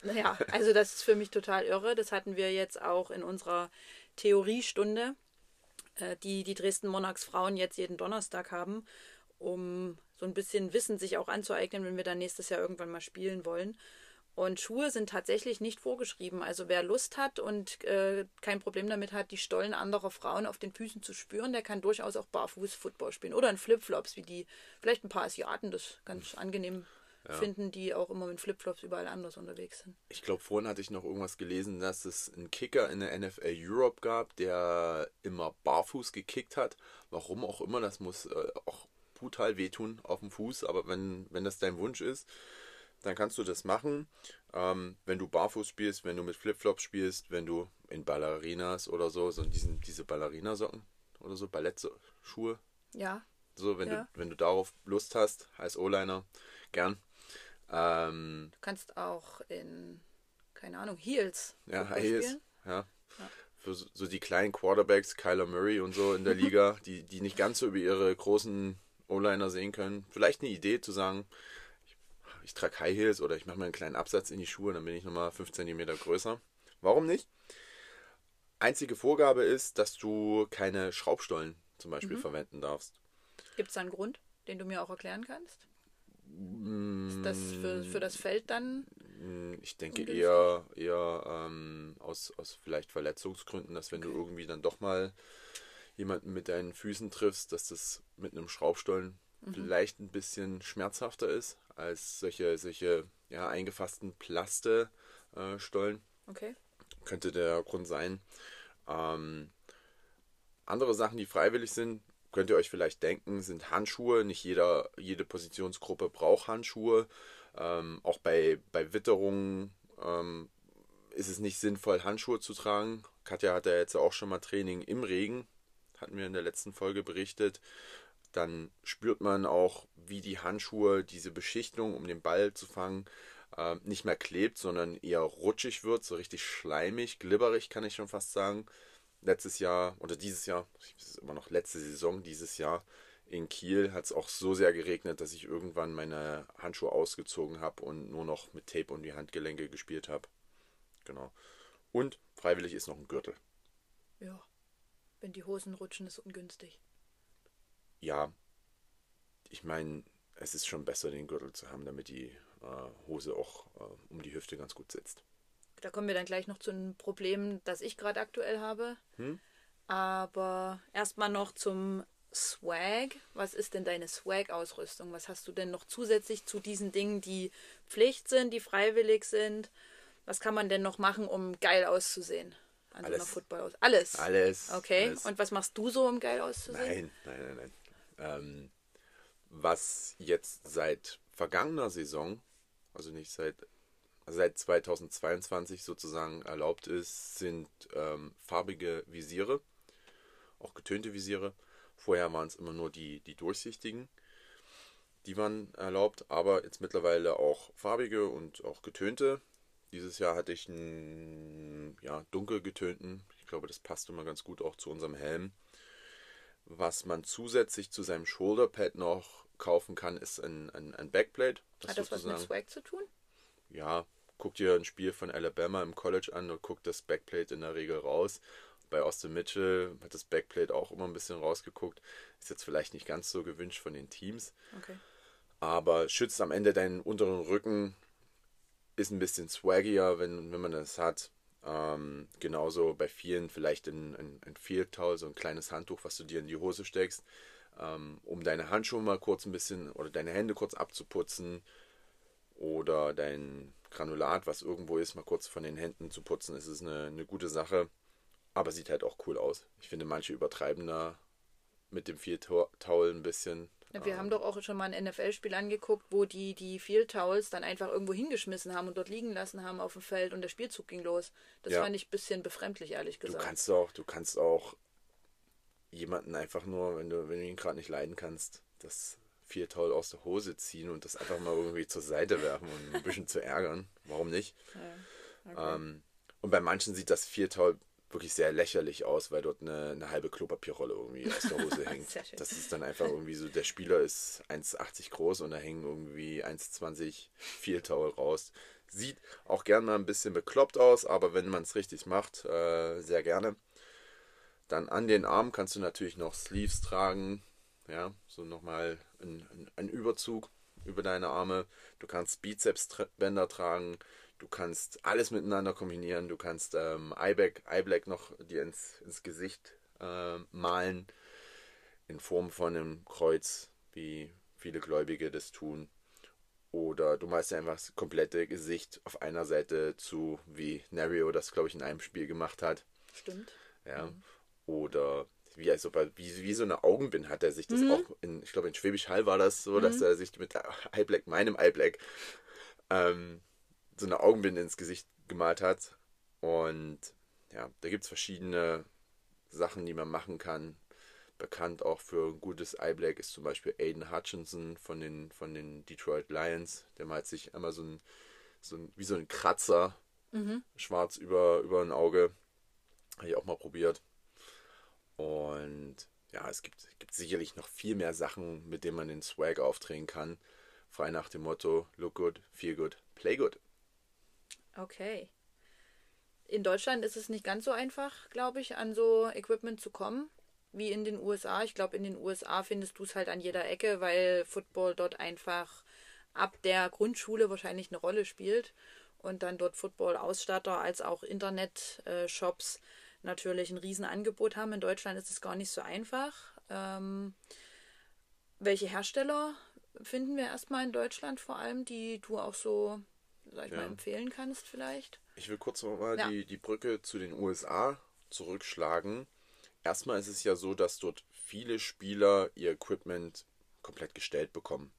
Naja, also das ist für mich total irre. Das hatten wir jetzt auch in unserer Theoriestunde, äh, die die Dresden Monarchs Frauen jetzt jeden Donnerstag haben, um so ein bisschen Wissen sich auch anzueignen, wenn wir dann nächstes Jahr irgendwann mal spielen wollen. Und Schuhe sind tatsächlich nicht vorgeschrieben. Also wer Lust hat und äh, kein Problem damit hat, die Stollen anderer Frauen auf den Füßen zu spüren, der kann durchaus auch barfuß Football spielen. Oder in Flipflops, wie die vielleicht ein paar Asiaten das ganz angenehm finden, die auch immer mit Flipflops überall anders unterwegs sind. Ich glaube, vorhin hatte ich noch irgendwas gelesen, dass es einen Kicker in der NFL Europe gab, der immer barfuß gekickt hat. Warum auch immer, das muss äh, auch brutal wehtun auf dem Fuß, aber wenn, wenn das dein Wunsch ist, dann kannst du das machen. Ähm, wenn du barfuß spielst, wenn du mit Flipflops spielst, wenn du in Ballerinas oder so, so diesen, diese Ballerinasocken oder so, Ballettschuhe, Ja, so, wenn, Ja. du, wenn du darauf Lust hast, als O-Liner, gern. Ähm, du kannst auch in, keine Ahnung, Heels. Ja, High Heels. spielen. Ja. Für so, so die kleinen Quarterbacks, Kyler Murray und so in der Liga, die, die nicht ganz so über ihre großen O-Liner sehen können. Vielleicht eine Idee zu sagen, ich, ich trage High Heels oder ich mache mir einen kleinen Absatz in die Schuhe, dann bin ich nochmal 5 cm größer. Warum nicht? Einzige Vorgabe ist, dass du keine Schraubstollen zum Beispiel verwenden darfst. Gibt es da einen Grund, den du mir auch erklären kannst? Ist das für, für das Feld dann? Hm, Ich denke Ungünstig? eher, eher ähm, aus, aus vielleicht Verletzungsgründen, dass wenn du irgendwie dann doch mal jemanden mit deinen Füßen triffst, dass das mit einem Schraubstollen vielleicht ein bisschen schmerzhafter ist als solche, solche ja, eingefassten Plaste-Stollen. Äh. Okay. Könnte der Grund sein. Ähm, andere Sachen, die freiwillig sind, könnt ihr euch vielleicht denken, sind Handschuhe. Nicht jeder, jede Positionsgruppe braucht Handschuhe. Ähm, auch bei, bei Witterungen ähm, ist es nicht sinnvoll, Handschuhe zu tragen. Katja hat ja jetzt auch schon mal Training im Regen, hatten wir in der letzten Folge berichtet. Dann spürt man auch, wie die Handschuhe, diese Beschichtung, um den Ball zu fangen, ähm, nicht mehr klebt, sondern eher rutschig wird, so richtig schleimig, glibberig kann ich schon fast sagen. letztes Jahr oder dieses Jahr, es ist immer noch letzte Saison, dieses Jahr in Kiel hat es auch so sehr geregnet, dass ich irgendwann meine Handschuhe ausgezogen habe und nur noch mit Tape um die Handgelenke gespielt habe. Genau. Und freiwillig ist noch ein Gürtel. Ja. Wenn die Hosen rutschen, ist ungünstig. Ja. Ich meine, es ist schon besser, den Gürtel zu haben, damit die äh, Hose auch äh, um die Hüfte ganz gut sitzt. Da kommen wir dann gleich noch zu einem Problem, das ich gerade aktuell habe. Hm? Aber erstmal noch zum Swag. Was ist denn deine Swag-Ausrüstung? Was hast du denn noch zusätzlich zu diesen Dingen, die Pflicht sind, die freiwillig sind? Was kann man denn noch machen, um geil auszusehen? An Alles. so einer Football aus. Alles. Alles. Okay. Alles. Und was machst du so, um geil auszusehen? Nein, nein, nein, nein. Ähm, was jetzt seit vergangener Saison, also nicht seit, seit 2022 sozusagen erlaubt ist, sind ähm, farbige Visiere, auch getönte Visiere. Vorher waren es immer nur die, die durchsichtigen. Die waren erlaubt, aber jetzt mittlerweile auch farbige und auch getönte. Dieses Jahr hatte ich einen ja, dunkel getönten. Ich glaube, das passt immer ganz gut auch zu unserem Helm. Was man zusätzlich zu seinem Shoulderpad noch kaufen kann, ist ein, ein, ein Backplate. Hat das was mit Swag zu tun? Ja, guck dir ein Spiel von Alabama im College an und guck das Backplate in der Regel raus. Bei Austin Mitchell hat das Backplate auch immer ein bisschen rausgeguckt. Ist jetzt vielleicht nicht ganz so gewünscht von den Teams. Okay. Aber schützt am Ende deinen unteren Rücken. Ist ein bisschen swaggier, wenn, wenn man das hat. Ähm, genauso bei vielen vielleicht ein, ein, ein Towel, so ein kleines Handtuch, was du dir in die Hose steckst, ähm, um deine Handschuhe mal kurz ein bisschen oder deine Hände kurz abzuputzen oder dein Granulat, was irgendwo ist, mal kurz von den Händen zu putzen. Es ist eine, eine gute Sache, aber sieht halt auch cool aus. Ich finde, manche übertreiben da mit dem Towel ein bisschen. Ja, wir haben doch auch schon mal ein NFL-Spiel angeguckt, wo die die Field Towels dann einfach irgendwo hingeschmissen haben und dort liegen lassen haben auf dem Feld und der Spielzug ging los. Das Ja. fand ich ein bisschen befremdlich, ehrlich Du gesagt. kannst auch, du kannst auch jemanden einfach nur, wenn du, wenn du ihn gerade nicht leiden kannst, das Field Towel aus der Hose ziehen und das einfach mal irgendwie zur Seite werfen und ein bisschen zu ärgern. Warum nicht? ja. okay. Ähm, und bei manchen sieht das Viertau wirklich sehr lächerlich aus, weil dort eine, eine halbe Klopapierrolle irgendwie aus der Hose hängt. Das ist dann einfach irgendwie so, der Spieler ist 1,80 groß und da hängen irgendwie 1,20 Viertau raus. Sieht auch gern mal ein bisschen bekloppt aus, aber wenn man es richtig macht, äh, sehr gerne. Dann an den Armen kannst du natürlich noch Sleeves tragen, ja, so nochmal ein, ein, ein Überzug über deine Arme. Du kannst Bizepsbänder tragen, du kannst alles miteinander kombinieren, du kannst ähm, Eye-Black, Eye-Black noch dir ins, ins Gesicht äh, malen, in Form von einem Kreuz, wie viele Gläubige das tun. Oder du malst dir einfach das komplette Gesicht auf einer Seite zu, wie Nario das, glaube ich, in einem Spiel gemacht hat. Stimmt. Ja. Oder wie, also bei, wie, wie so eine Augenbinde hat er sich das auch, in, ich glaube in Schwäbisch Hall war das so, dass er sich mit Eye Black, meinem Eye Black, ähm, so eine Augenbinde ins Gesicht gemalt hat. Und ja, da gibt es verschiedene Sachen, die man machen kann. Bekannt auch für ein gutes Eye Black ist zum Beispiel Aiden Hutchinson von den, von den Detroit Lions. Der malt sich einmal so ein, so ein wie so ein Kratzer schwarz über, über ein Auge. Habe ich auch mal probiert. Und ja, es gibt, gibt sicherlich noch viel mehr Sachen, mit denen man den Swag aufdrehen kann. Frei nach dem Motto: Look good, feel good, play good. Okay. In Deutschland ist es nicht ganz so einfach, glaube ich, an so Equipment zu kommen wie in den USA. Ich glaube, in den USA findest du es halt an jeder Ecke, weil Football dort einfach ab der Grundschule wahrscheinlich eine Rolle spielt und dann dort Football-Ausstatter als auch Internet-Shops natürlich ein Riesenangebot haben. In Deutschland ist es gar nicht so einfach. Ähm, welche Hersteller finden wir erstmal in Deutschland vor allem, die du auch so, sag ich Ja. mal, empfehlen kannst vielleicht? Ich will kurz nochmal Ja. die, die Brücke zu den USA zurückschlagen. Erstmal ist es ja so, dass dort viele Spieler ihr Equipment komplett gestellt bekommen.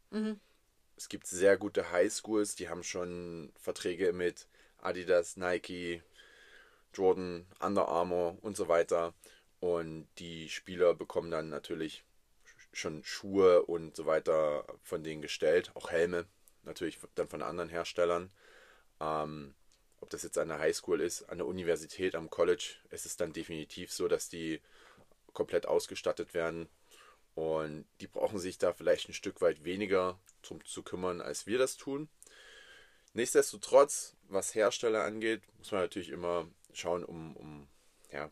Es gibt sehr gute Highschools, die haben schon Verträge mit Adidas, Nike, Jordan, Under Armour und so weiter. Und die Spieler bekommen dann natürlich schon Schuhe und so weiter von denen gestellt, auch Helme, natürlich dann von anderen Herstellern. Ähm, ob das jetzt an der Highschool ist, an der Universität, am College, ist es dann definitiv so, dass die komplett ausgestattet werden. Und die brauchen sich da vielleicht ein Stück weit weniger drum zu kümmern, als wir das tun. Nichtsdestotrotz, was Hersteller angeht, muss man natürlich immer schauen, um, um ja,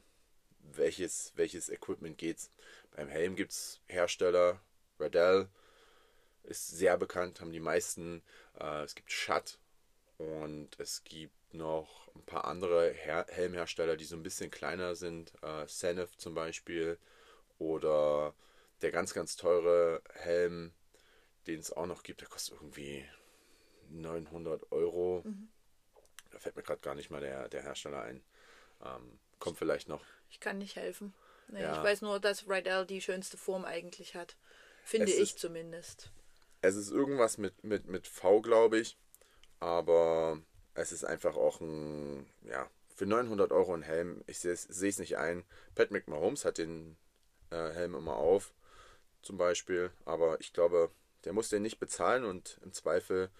welches, welches Equipment geht's. Beim Helm gibt es Hersteller, Radell ist sehr bekannt, haben die meisten. Äh, es gibt Schatt und es gibt noch ein paar andere Her Helmhersteller, die so ein bisschen kleiner sind. Äh, Senef zum Beispiel oder der ganz, ganz teure Helm, den es auch noch gibt, der kostet irgendwie 900 Euro. Mhm. Da fällt mir gerade gar nicht mal der, der Hersteller ein. Ähm, kommt vielleicht noch. Ich kann nicht helfen. Nee, ja. Ich weiß nur, dass Rydell die schönste Form eigentlich hat. Finde es ich ist, zumindest. Es ist irgendwas mit, mit, mit V, glaube ich. Aber es ist einfach auch ein, ja, für 900 Euro ein Helm. Ich sehe es nicht ein. Patrick Mahomes hat den äh, Helm immer auf, zum Beispiel. Aber ich glaube, der muss den nicht bezahlen und im Zweifel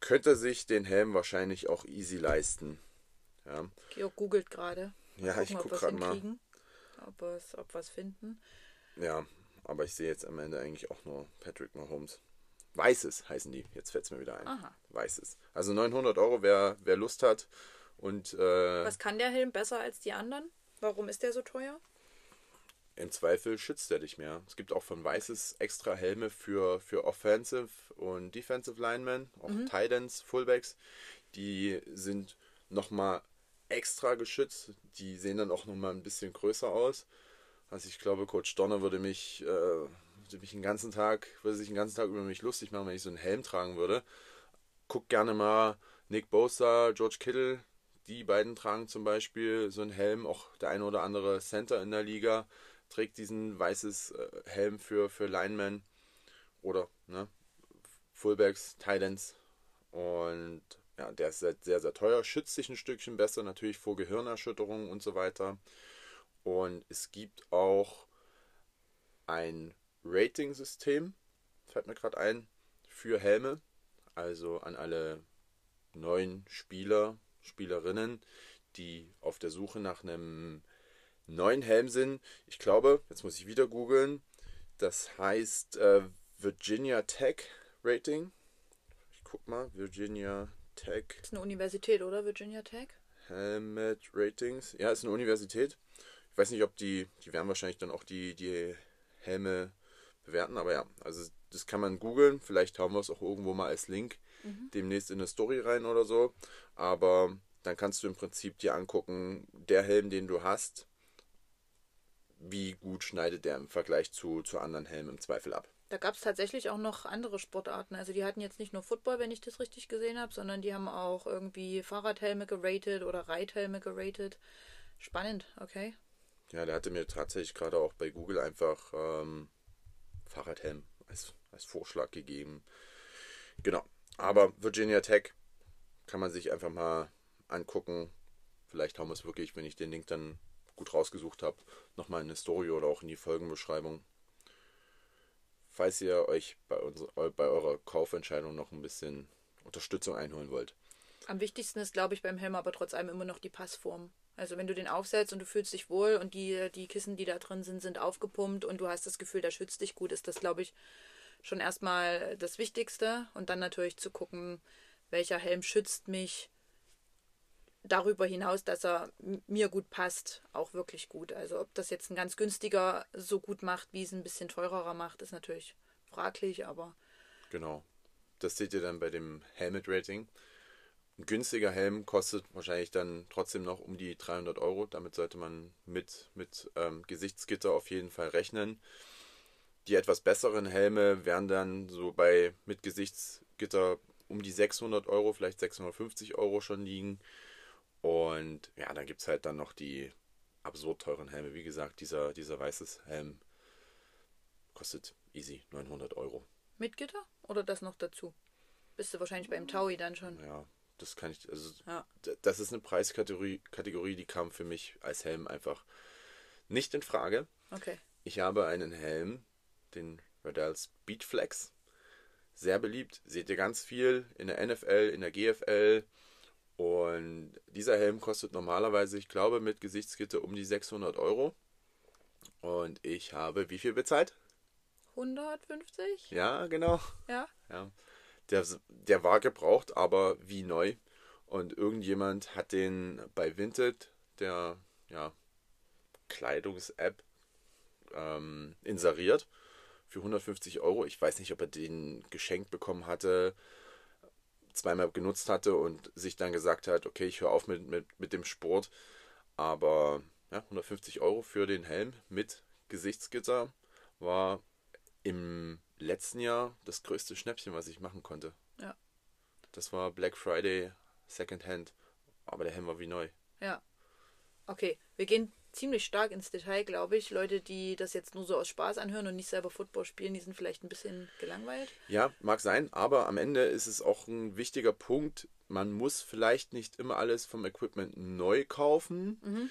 könnte sich den Helm wahrscheinlich auch easy leisten. Ja. Georg googelt gerade. Ja, ich gucke gerade mal. Ob wir es finden. Ja, aber ich sehe jetzt am Ende eigentlich auch nur Patrick Mahomes. Weißes heißen die. Jetzt fällt es mir wieder ein. Aha. Weißes. Also 900 Euro, wer, wer Lust hat. Und, äh, Was kann der Helm besser als die anderen? Warum ist der so teuer? Im Zweifel schützt er dich mehr. Es gibt auch von Weißes extra Helme für, für Offensive und Defensive Linemen, auch mhm. Titans, Fullbacks. Die sind nochmal extra geschützt. Die sehen dann auch nochmal ein bisschen größer aus. Also ich glaube, Coach Donner würde mich, äh, würde mich den ganzen Tag, würde sich den ganzen Tag über mich lustig machen, wenn ich so einen Helm tragen würde. Guck gerne mal Nick Bosa, George Kittle, die beiden tragen zum Beispiel so einen Helm. Auch der eine oder andere Center in der Liga trägt diesen weißes äh, Helm für, für Linemen oder ne, Fullbacks, Titans. Und ja, der ist sehr, sehr, sehr teuer, schützt sich ein Stückchen besser, natürlich vor Gehirnerschütterungen und so weiter. Und es gibt auch ein Rating-System, fällt mir gerade ein, für Helme. Also an alle neuen Spieler, Spielerinnen, die auf der Suche nach einem neuen Helm sind. Ich glaube, jetzt muss ich wieder googeln. Das heißt äh, Virginia Tech Rating. Ich guck mal, Virginia Tech. Das ist eine Universität, oder? Virginia Tech? Helmet Ratings. Ja, ist eine Universität. Ich weiß nicht, ob die, die werden wahrscheinlich dann auch die, die Helme bewerten, aber ja, also das kann man googeln. Vielleicht haben wir es auch irgendwo mal als Link mhm. demnächst in eine Story rein oder so. Aber dann kannst du im Prinzip dir angucken, der Helm, den du hast, wie gut schneidet der im Vergleich zu, zu anderen Helmen im Zweifel ab. Da gab es tatsächlich auch noch andere Sportarten. Also die hatten jetzt nicht nur Football, wenn ich das richtig gesehen habe, sondern die haben auch irgendwie Fahrradhelme geratet oder Reithelme geratet. Spannend, okay. Ja, der hatte mir tatsächlich gerade auch bei Google einfach ähm, Fahrradhelm als, als Vorschlag gegeben. Genau. Aber Virginia Tech kann man sich einfach mal angucken. Vielleicht haben wir es wirklich, wenn ich den Link dann gut rausgesucht habe, nochmal in eine Story oder auch in die Folgenbeschreibung. Falls ihr euch bei, uns, bei eurer Kaufentscheidung noch ein bisschen Unterstützung einholen wollt. Am wichtigsten ist, glaube ich, beim Helm aber trotz allem immer noch die Passform. Also wenn du den aufsetzt und du fühlst dich wohl und die, die Kissen, die da drin sind, sind aufgepumpt und du hast das Gefühl, der schützt dich gut, ist das, glaube ich, schon erstmal das Wichtigste. Und dann natürlich zu gucken, welcher Helm schützt mich, darüber hinaus, dass er mir gut passt, auch wirklich gut. Also ob das jetzt ein ganz günstiger so gut macht, wie es ein bisschen teurerer macht, ist natürlich fraglich, aber. Genau. Das seht ihr dann bei dem Helmet-Rating. Ein günstiger Helm kostet wahrscheinlich dann trotzdem noch um die 300 Euro. Damit sollte man mit, mit ähm, Gesichtsgitter auf jeden Fall rechnen. Die etwas besseren Helme werden dann so bei mit Gesichtsgitter um die 600 Euro, vielleicht 650 Euro schon liegen. Und ja, dann gibt es halt dann noch die absurd teuren Helme. Wie gesagt, dieser, dieser weißes Helm kostet easy 900 Euro. Mit Gitter oder das noch dazu? Bist du wahrscheinlich beim Taui dann schon? Ja, das kann ich, also ja. das ist eine Preiskategorie, Kategorie, die kam für mich als Helm einfach nicht in Frage. Okay. Ich habe einen Helm, den Radell Speedflex. Sehr beliebt, seht ihr ganz viel in der NFL, in der GFL Und dieser Helm kostet normalerweise, ich glaube, mit Gesichtsgitter um die 600 Euro. Und ich habe wie viel bezahlt? 150? Ja, genau. Ja. Ja. Der, der war gebraucht, aber wie neu. Und irgendjemand hat den bei Vinted, der ja, Kleidungs-App, ähm, inseriert für 150 Euro. Ich weiß nicht, ob er den geschenkt bekommen hatte, zweimal genutzt hatte und sich dann gesagt hat, okay, ich höre auf mit, mit, mit dem Sport. Aber ja, 150 Euro für den Helm mit Gesichtsgitter war im letzten Jahr das größte Schnäppchen, was ich machen konnte. Ja. Das war Black Friday Secondhand, aber der Helm war wie neu. Ja. Okay, wir gehen ziemlich stark ins Detail, glaube ich. Leute, die das jetzt nur so aus Spaß anhören und nicht selber Football spielen, die sind vielleicht ein bisschen gelangweilt. Ja, mag sein, aber am Ende ist es auch ein wichtiger Punkt. Man muss vielleicht nicht immer alles vom Equipment neu kaufen. Mhm.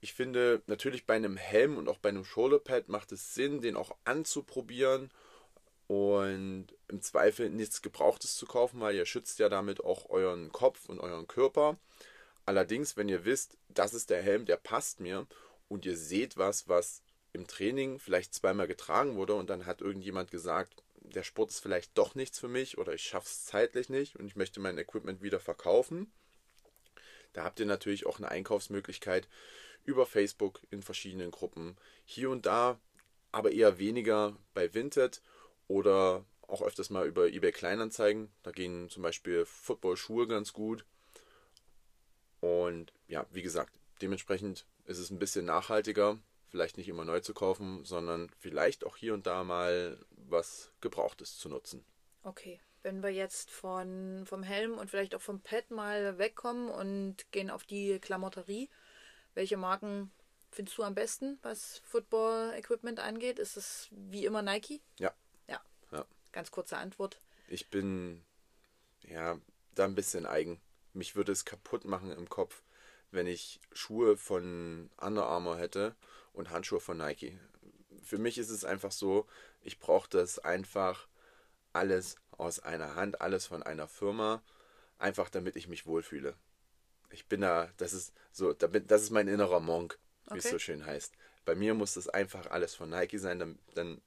Ich finde natürlich bei einem Helm und auch bei einem Shoulderpad macht es Sinn, den auch anzuprobieren und im Zweifel nichts Gebrauchtes zu kaufen, weil ihr schützt ja damit auch euren Kopf und euren Körper. Allerdings, wenn ihr wisst, das ist der Helm, der passt mir und ihr seht was, was im Training vielleicht zweimal getragen wurde und dann hat irgendjemand gesagt, der Sport ist vielleicht doch nichts für mich oder ich schaffe es zeitlich nicht und ich möchte mein Equipment wieder verkaufen. Da habt ihr natürlich auch eine Einkaufsmöglichkeit über Facebook in verschiedenen Gruppen. Hier und da, aber eher weniger bei Vinted oder auch öfters mal über eBay Kleinanzeigen. Da gehen zum Beispiel Football-Schuhe ganz gut. Und ja, wie gesagt, dementsprechend ist es ein bisschen nachhaltiger, vielleicht nicht immer neu zu kaufen, sondern vielleicht auch hier und da mal was Gebrauchtes zu nutzen. Okay, wenn wir jetzt von, vom Helm und vielleicht auch vom Pad mal wegkommen und gehen auf die Klamotterie, welche Marken findest du am besten, was Football-Equipment angeht? Ist es wie immer Nike? Ja. Ganz kurze Antwort. Ich bin ja da ein bisschen eigen. Mich würde es kaputt machen im Kopf, wenn ich Schuhe von Under Armour hätte und Handschuhe von Nike. Für mich ist es einfach so, ich brauche das einfach alles aus einer Hand, alles von einer Firma, einfach damit ich mich wohlfühle. Ich bin da, das ist so, damit, das ist mein innerer Monk, wie es Okay. so schön heißt. Bei mir muss das einfach alles von Nike sein, dann, dann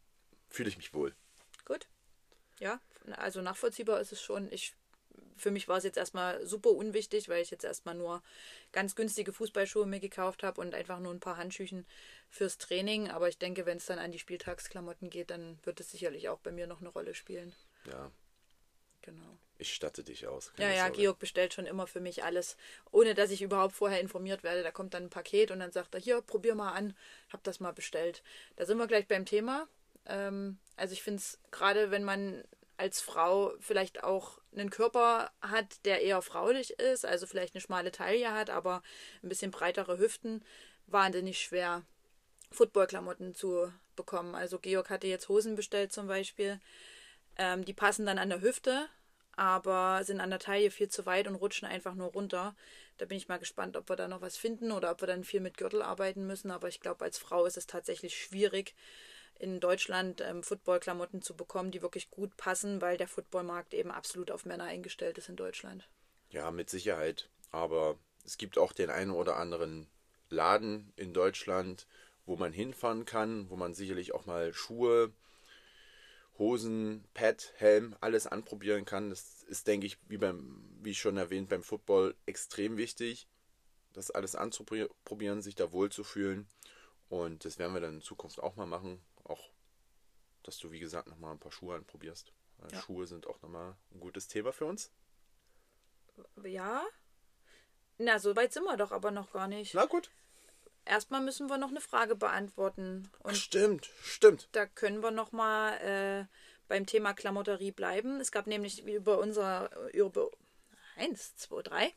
fühle ich mich wohl. Gut. Ja, also nachvollziehbar ist es schon. Ich, für mich war es jetzt erstmal super unwichtig, weil ich jetzt erstmal nur ganz günstige Fußballschuhe mir gekauft habe und einfach nur ein paar Handschüchen fürs Training. Aber ich denke, wenn es dann an die Spieltagsklamotten geht, dann wird es sicherlich auch bei mir noch eine Rolle spielen. Ja, Genau. ich statte dich aus. Ja, ja, Sorge. Georg bestellt schon immer für mich alles, ohne dass ich überhaupt vorher informiert werde. Da kommt dann ein Paket und dann sagt er, hier, probier mal an, hab das mal bestellt. Da sind wir gleich beim Thema. Ähm, also ich finde es, gerade wenn man als Frau vielleicht auch einen Körper hat, der eher fraulich ist, also vielleicht eine schmale Taille hat, aber ein bisschen breitere Hüften, wahnsinnig schwer, Footballklamotten zu bekommen. Also Georg hatte jetzt Hosen bestellt zum Beispiel. Ähm, die passen dann an der Hüfte, aber sind an der Taille viel zu weit und rutschen einfach nur runter. Da bin ich mal gespannt, ob wir da noch was finden oder ob wir dann viel mit Gürtel arbeiten müssen. Aber ich glaube, als Frau ist es tatsächlich schwierig, in Deutschland ähm, Footballklamotten zu bekommen, die wirklich gut passen, weil der Footballmarkt eben absolut auf Männer eingestellt ist in Deutschland. Ja, mit Sicherheit. Aber es gibt auch den einen oder anderen Laden in Deutschland, wo man hinfahren kann, wo man sicherlich auch mal Schuhe, Hosen, Pad, Helm, alles anprobieren kann. Das ist, denke ich, wie beim, wie schon erwähnt, beim Football extrem wichtig, das alles anzuprobieren, sich da wohlzufühlen. Und das werden wir dann in Zukunft auch mal machen. Auch, dass du, wie gesagt, nochmal ein paar Schuhe anprobierst. Weil Ja. Schuhe sind auch nochmal ein gutes Thema für uns. Ja? Na, so weit sind wir doch aber noch gar nicht. Na gut. Erstmal müssen wir noch eine Frage beantworten. Und Stimmt, stimmt. da können wir noch mal äh, beim Thema Klamotterie bleiben. Es gab nämlich über unser über eins, zwei, drei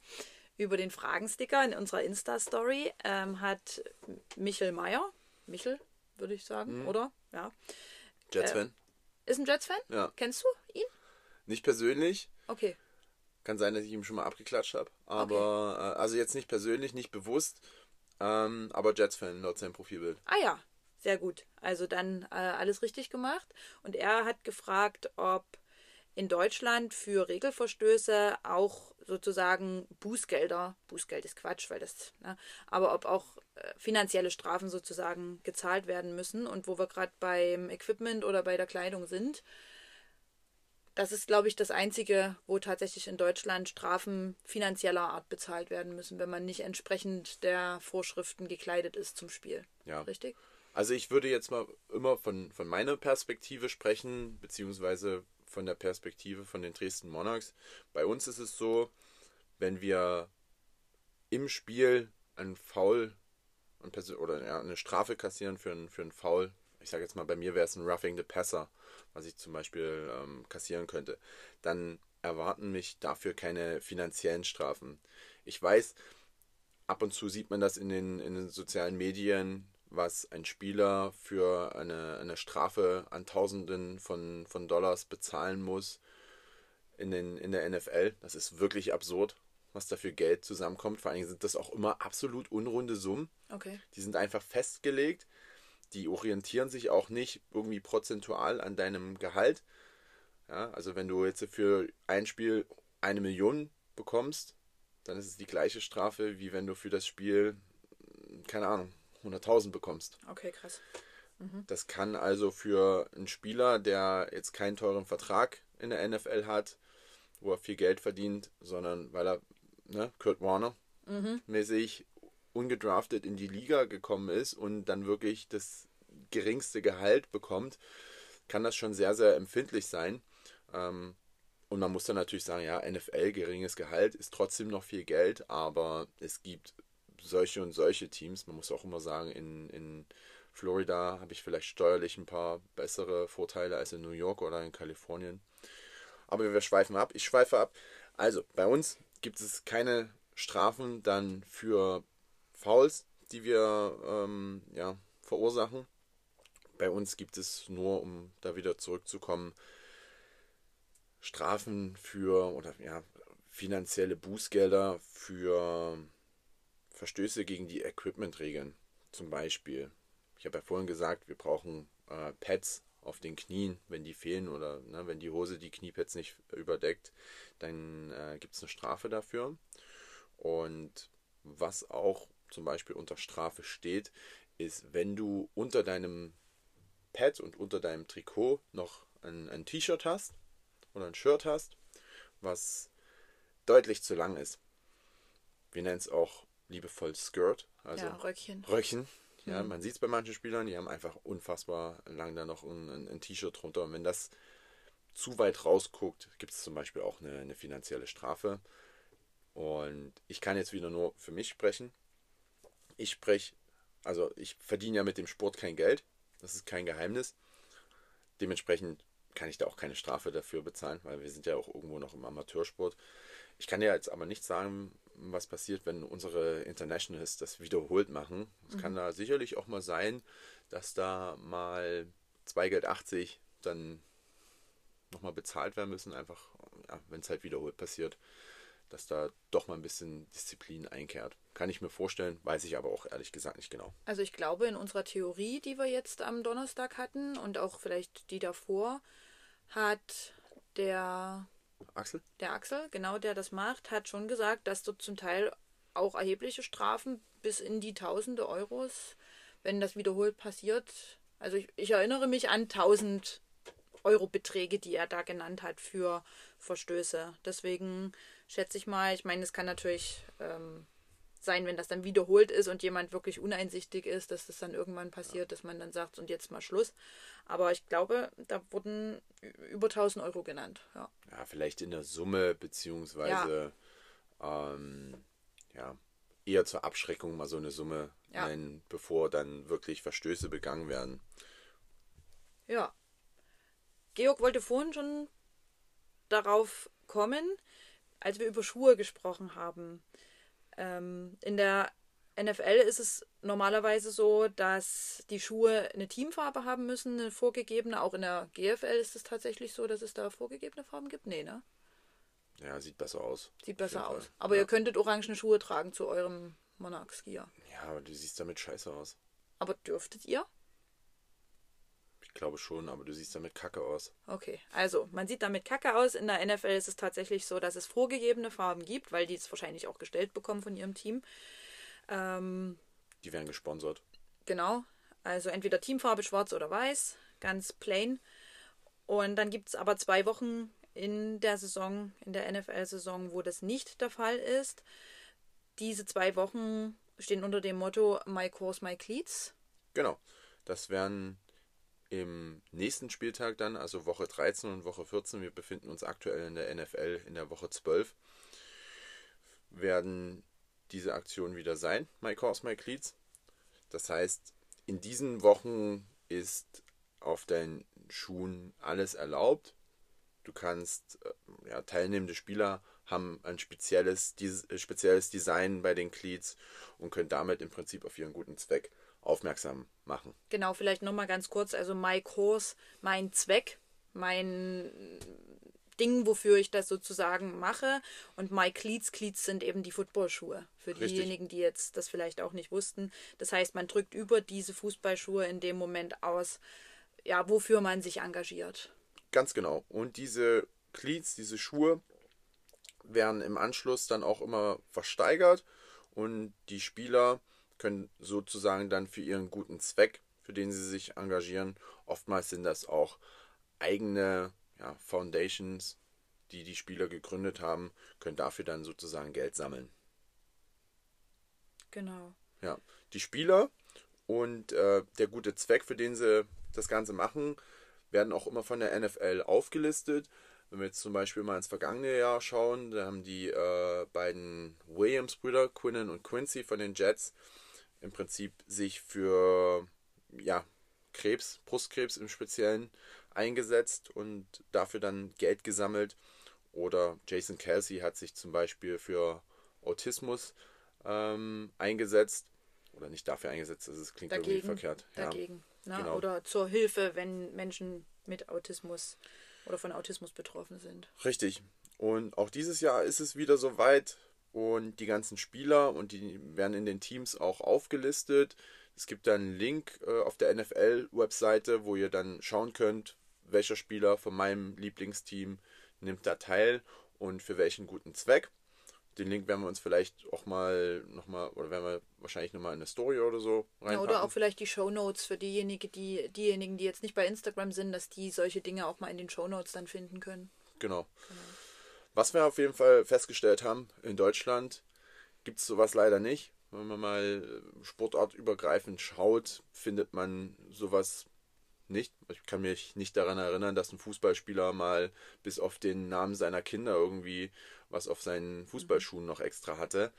über den Fragensticker in unserer Insta-Story ähm, hat Michel Meyer, Michel würde ich sagen, oder? Ja. Jets-Fan. Ist ein Jets-Fan? Ja. Kennst du ihn? Nicht persönlich. Okay. Kann sein, dass ich ihm schon mal abgeklatscht habe. Aber, äh, also jetzt nicht persönlich, nicht bewusst. Ähm, aber Jets-Fan laut seinem Profilbild. Ah ja, sehr gut. Also dann äh, alles richtig gemacht. Und er hat gefragt, ob in Deutschland für Regelverstöße auch sozusagen Bußgelder, Bußgeld ist Quatsch, weil das, ne, aber ob auch äh, finanzielle Strafen sozusagen gezahlt werden müssen und wo wir gerade beim Equipment oder bei der Kleidung sind. Das ist, glaube ich, das Einzige, wo tatsächlich in Deutschland Strafen finanzieller Art bezahlt werden müssen, wenn man nicht entsprechend der Vorschriften gekleidet ist zum Spiel. Ja. Richtig? Also ich würde jetzt mal immer von, von meiner Perspektive sprechen, beziehungsweise von der Perspektive von den Dresden Monarchs. Bei uns ist es so, wenn wir im Spiel ein Foul oder eine Strafe kassieren für ein, für ein Foul, ich sage jetzt mal, bei mir wäre es ein Roughing the Passer, was ich zum Beispiel ähm, kassieren könnte, dann erwarten mich dafür keine finanziellen Strafen. Ich weiß, ab und zu sieht man das in den, in den sozialen Medien, was ein Spieler für eine, eine Strafe an Tausenden von, von Dollars bezahlen muss in, den, in der NFL. Das ist wirklich absurd, was da für Geld zusammenkommt. Vor allem sind das auch immer absolut unrunde Summen. Okay. Die sind einfach festgelegt. Die orientieren sich auch nicht irgendwie prozentual an deinem Gehalt. Ja, also wenn du jetzt für ein Spiel eine Million bekommst, dann ist es die gleiche Strafe, wie wenn du für das Spiel, keine Ahnung, 100.000 bekommst. Okay, krass. Mhm. Das kann also für einen Spieler, der jetzt keinen teuren Vertrag in der NFL hat, wo er viel Geld verdient, sondern weil er, ne, Kurt Warner mhm. mäßig ungedraftet in die Liga gekommen ist und dann wirklich das geringste Gehalt bekommt, kann das schon sehr, sehr empfindlich sein. Ähm, und man muss dann natürlich sagen, ja, NFL, geringes Gehalt ist trotzdem noch viel Geld, aber es gibt solche und solche Teams. Man muss auch immer sagen, in, in Florida habe ich vielleicht steuerlich ein paar bessere Vorteile als in New York oder in Kalifornien. Aber wir schweifen ab. Ich schweife ab. Also, bei uns gibt es keine Strafen dann für Fouls, die wir ähm, ja, verursachen. Bei uns gibt es nur, um da wieder zurückzukommen, Strafen für oder ja, finanzielle Bußgelder für Verstöße gegen die Equipment-Regeln. Zum Beispiel, ich habe ja vorhin gesagt, wir brauchen äh, Pads auf den Knien, wenn die fehlen oder ne, wenn die Hose die Kniepads nicht überdeckt, dann äh, gibt es eine Strafe dafür. Und was auch zum Beispiel unter Strafe steht, ist, wenn du unter deinem Pad und unter deinem Trikot noch ein, ein T-Shirt hast oder ein Shirt hast, was deutlich zu lang ist. Wir nennen es auch liebevoll Skirt, also ja, Röckchen. Röckchen. Ja, mhm. man sieht es bei manchen Spielern, die haben einfach unfassbar lang da noch ein, ein, ein T-Shirt drunter. Und wenn das zu weit rausguckt, gibt es zum Beispiel auch eine, eine finanzielle Strafe. Und ich kann jetzt wieder nur für mich sprechen. Ich spreche, also ich verdiene ja mit dem Sport kein Geld. Das ist kein Geheimnis. Dementsprechend kann ich da auch keine Strafe dafür bezahlen, weil wir sind ja auch irgendwo noch im Amateursport. Ich kann ja jetzt aber nicht sagen, was passiert, wenn unsere Internationals das wiederholt machen. Es mhm. kann da sicherlich auch mal sein, dass da mal 2 Geld 80 dann nochmal bezahlt werden müssen, einfach, ja, wenn es halt wiederholt passiert, dass da doch mal ein bisschen Disziplin einkehrt. Kann ich mir vorstellen, weiß ich aber auch ehrlich gesagt nicht genau. Also ich glaube, in unserer Theorie, die wir jetzt am Donnerstag hatten und auch vielleicht die davor, hat der Axel? Der Axel, genau, der das macht, hat schon gesagt, dass dort zum Teil auch erhebliche Strafen bis in die Tausende Euros, wenn das wiederholt passiert. Also ich, ich erinnere mich an 1000 Euro Beträge, die er da genannt hat für Verstöße. Deswegen schätze ich mal, ich meine, es kann natürlich ähm, sein, wenn das dann wiederholt ist und jemand wirklich uneinsichtig ist, dass das dann irgendwann passiert, dass man dann sagt, und jetzt mal Schluss. Aber ich glaube, da wurden über 1000 Euro genannt. Ja, ja vielleicht in der Summe, beziehungsweise ja. Ähm, ja, eher zur Abschreckung mal so eine Summe ja. nennen, bevor dann wirklich Verstöße begangen werden. Ja. Georg wollte vorhin schon darauf kommen, als wir über Schuhe gesprochen haben. Ähm, in der NFL ist es normalerweise so, dass die Schuhe eine Teamfarbe haben müssen, eine vorgegebene. Auch in der GFL ist es tatsächlich so, dass es da vorgegebene Farben gibt. Nee, ne? Ja, sieht besser aus. Sieht besser aus. Aber ja. ihr könntet orangene Schuhe tragen zu eurem Monarch-Skier. Ja, aber du siehst damit scheiße aus. Aber dürftet ihr? Glaube schon, aber du siehst damit kacke aus. Okay, also man sieht damit kacke aus. In der NFL ist es tatsächlich so, dass es vorgegebene Farben gibt, weil die es wahrscheinlich auch gestellt bekommen von ihrem Team. Ähm, Die werden gesponsert. Genau. Also entweder Teamfarbe schwarz oder weiß, ganz plain. Und dann gibt es aber zwei Wochen in der Saison, in der NFL-Saison, wo das nicht der Fall ist. Diese zwei Wochen stehen unter dem Motto My Course, My Cleats. Genau. Das werden im nächsten Spieltag dann, also Woche 13 und Woche 14, wir befinden uns aktuell in der NFL in der Woche 12, werden diese Aktionen wieder sein, My Course, My Cleats. Das heißt, in diesen Wochen ist auf deinen Schuhen alles erlaubt. Du kannst, äh, ja, teilnehmende Spieler haben ein spezielles, äh, spezielles Design bei den Cleats und können damit im Prinzip auf ihren guten Zweck aufmerksam machen. Genau, vielleicht nochmal ganz kurz. Also My Course, mein Zweck, mein Ding, wofür ich das sozusagen mache. Und My Cleats, Cleats sind eben die Footballschuhe. Für Richtig. diejenigen, die jetzt das vielleicht auch nicht wussten. Das heißt, man drückt über diese Fußballschuhe in dem Moment aus, ja, wofür man sich engagiert. Ganz genau. Und diese Cleats, diese Schuhe, werden im Anschluss dann auch immer versteigert und die Spieler können sozusagen dann für ihren guten Zweck, für den sie sich engagieren, oftmals sind das auch eigene ja, Foundations, die die Spieler gegründet haben, können dafür dann sozusagen Geld sammeln. Genau. Ja, die Spieler und äh, der gute Zweck, für den sie das Ganze machen, werden auch immer von der NFL aufgelistet. Wenn wir jetzt zum Beispiel mal ins vergangene Jahr schauen, da haben die äh, beiden Williams-Brüder, Quinnen und Quincy von den Jets, im Prinzip sich für ja, Krebs, Brustkrebs im Speziellen eingesetzt und dafür dann Geld gesammelt. Oder Jason Kelsey hat sich zum Beispiel für Autismus ähm, eingesetzt. Oder nicht dafür eingesetzt, das ist- klingt irgendwie Dagegen. verkehrt. Dagegen. ne? genau. Oder zur Hilfe, wenn Menschen mit Autismus oder von Autismus betroffen sind. Richtig. Und auch dieses Jahr ist es wieder soweit und die ganzen Spieler und die werden in den Teams auch aufgelistet. Es gibt dann einen Link äh, auf der NFL-Webseite, wo ihr dann schauen könnt, welcher Spieler von meinem Lieblingsteam nimmt da teil und für welchen guten Zweck. Den Link werden wir uns vielleicht auch mal nochmal, oder werden wir wahrscheinlich nochmal in eine Story oder so Ja, reinpacken. oder auch vielleicht die Shownotes für diejenigen, die, diejenigen, die jetzt nicht bei Instagram sind, dass die solche Dinge auch mal in den Shownotes dann finden können. Genau. Was wir auf jeden Fall festgestellt haben, in Deutschland gibt es sowas leider nicht. Wenn man mal äh, sportartübergreifend schaut, findet man sowas nicht. Ich kann mich nicht daran erinnern, dass ein Fußballspieler mal bis auf den Namen seiner Kinder irgendwie was auf seinen Fußballschuhen noch extra hatte.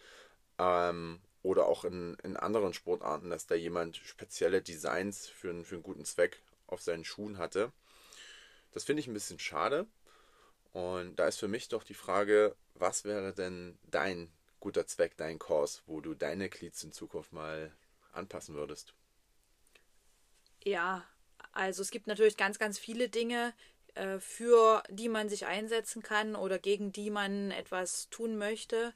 Ähm, oder auch in, in anderen Sportarten, dass da jemand spezielle Designs für, einen- für einen guten Zweck auf seinen Schuhen hatte. Das finde ich ein bisschen schade. Und da ist für mich doch die Frage, was wäre denn dein guter Zweck, dein Kurs, wo du deine Cleats in Zukunft mal anpassen würdest? Ja, also es gibt natürlich ganz, ganz viele Dinge, äh, für die man sich einsetzen kann oder gegen die man etwas tun möchte.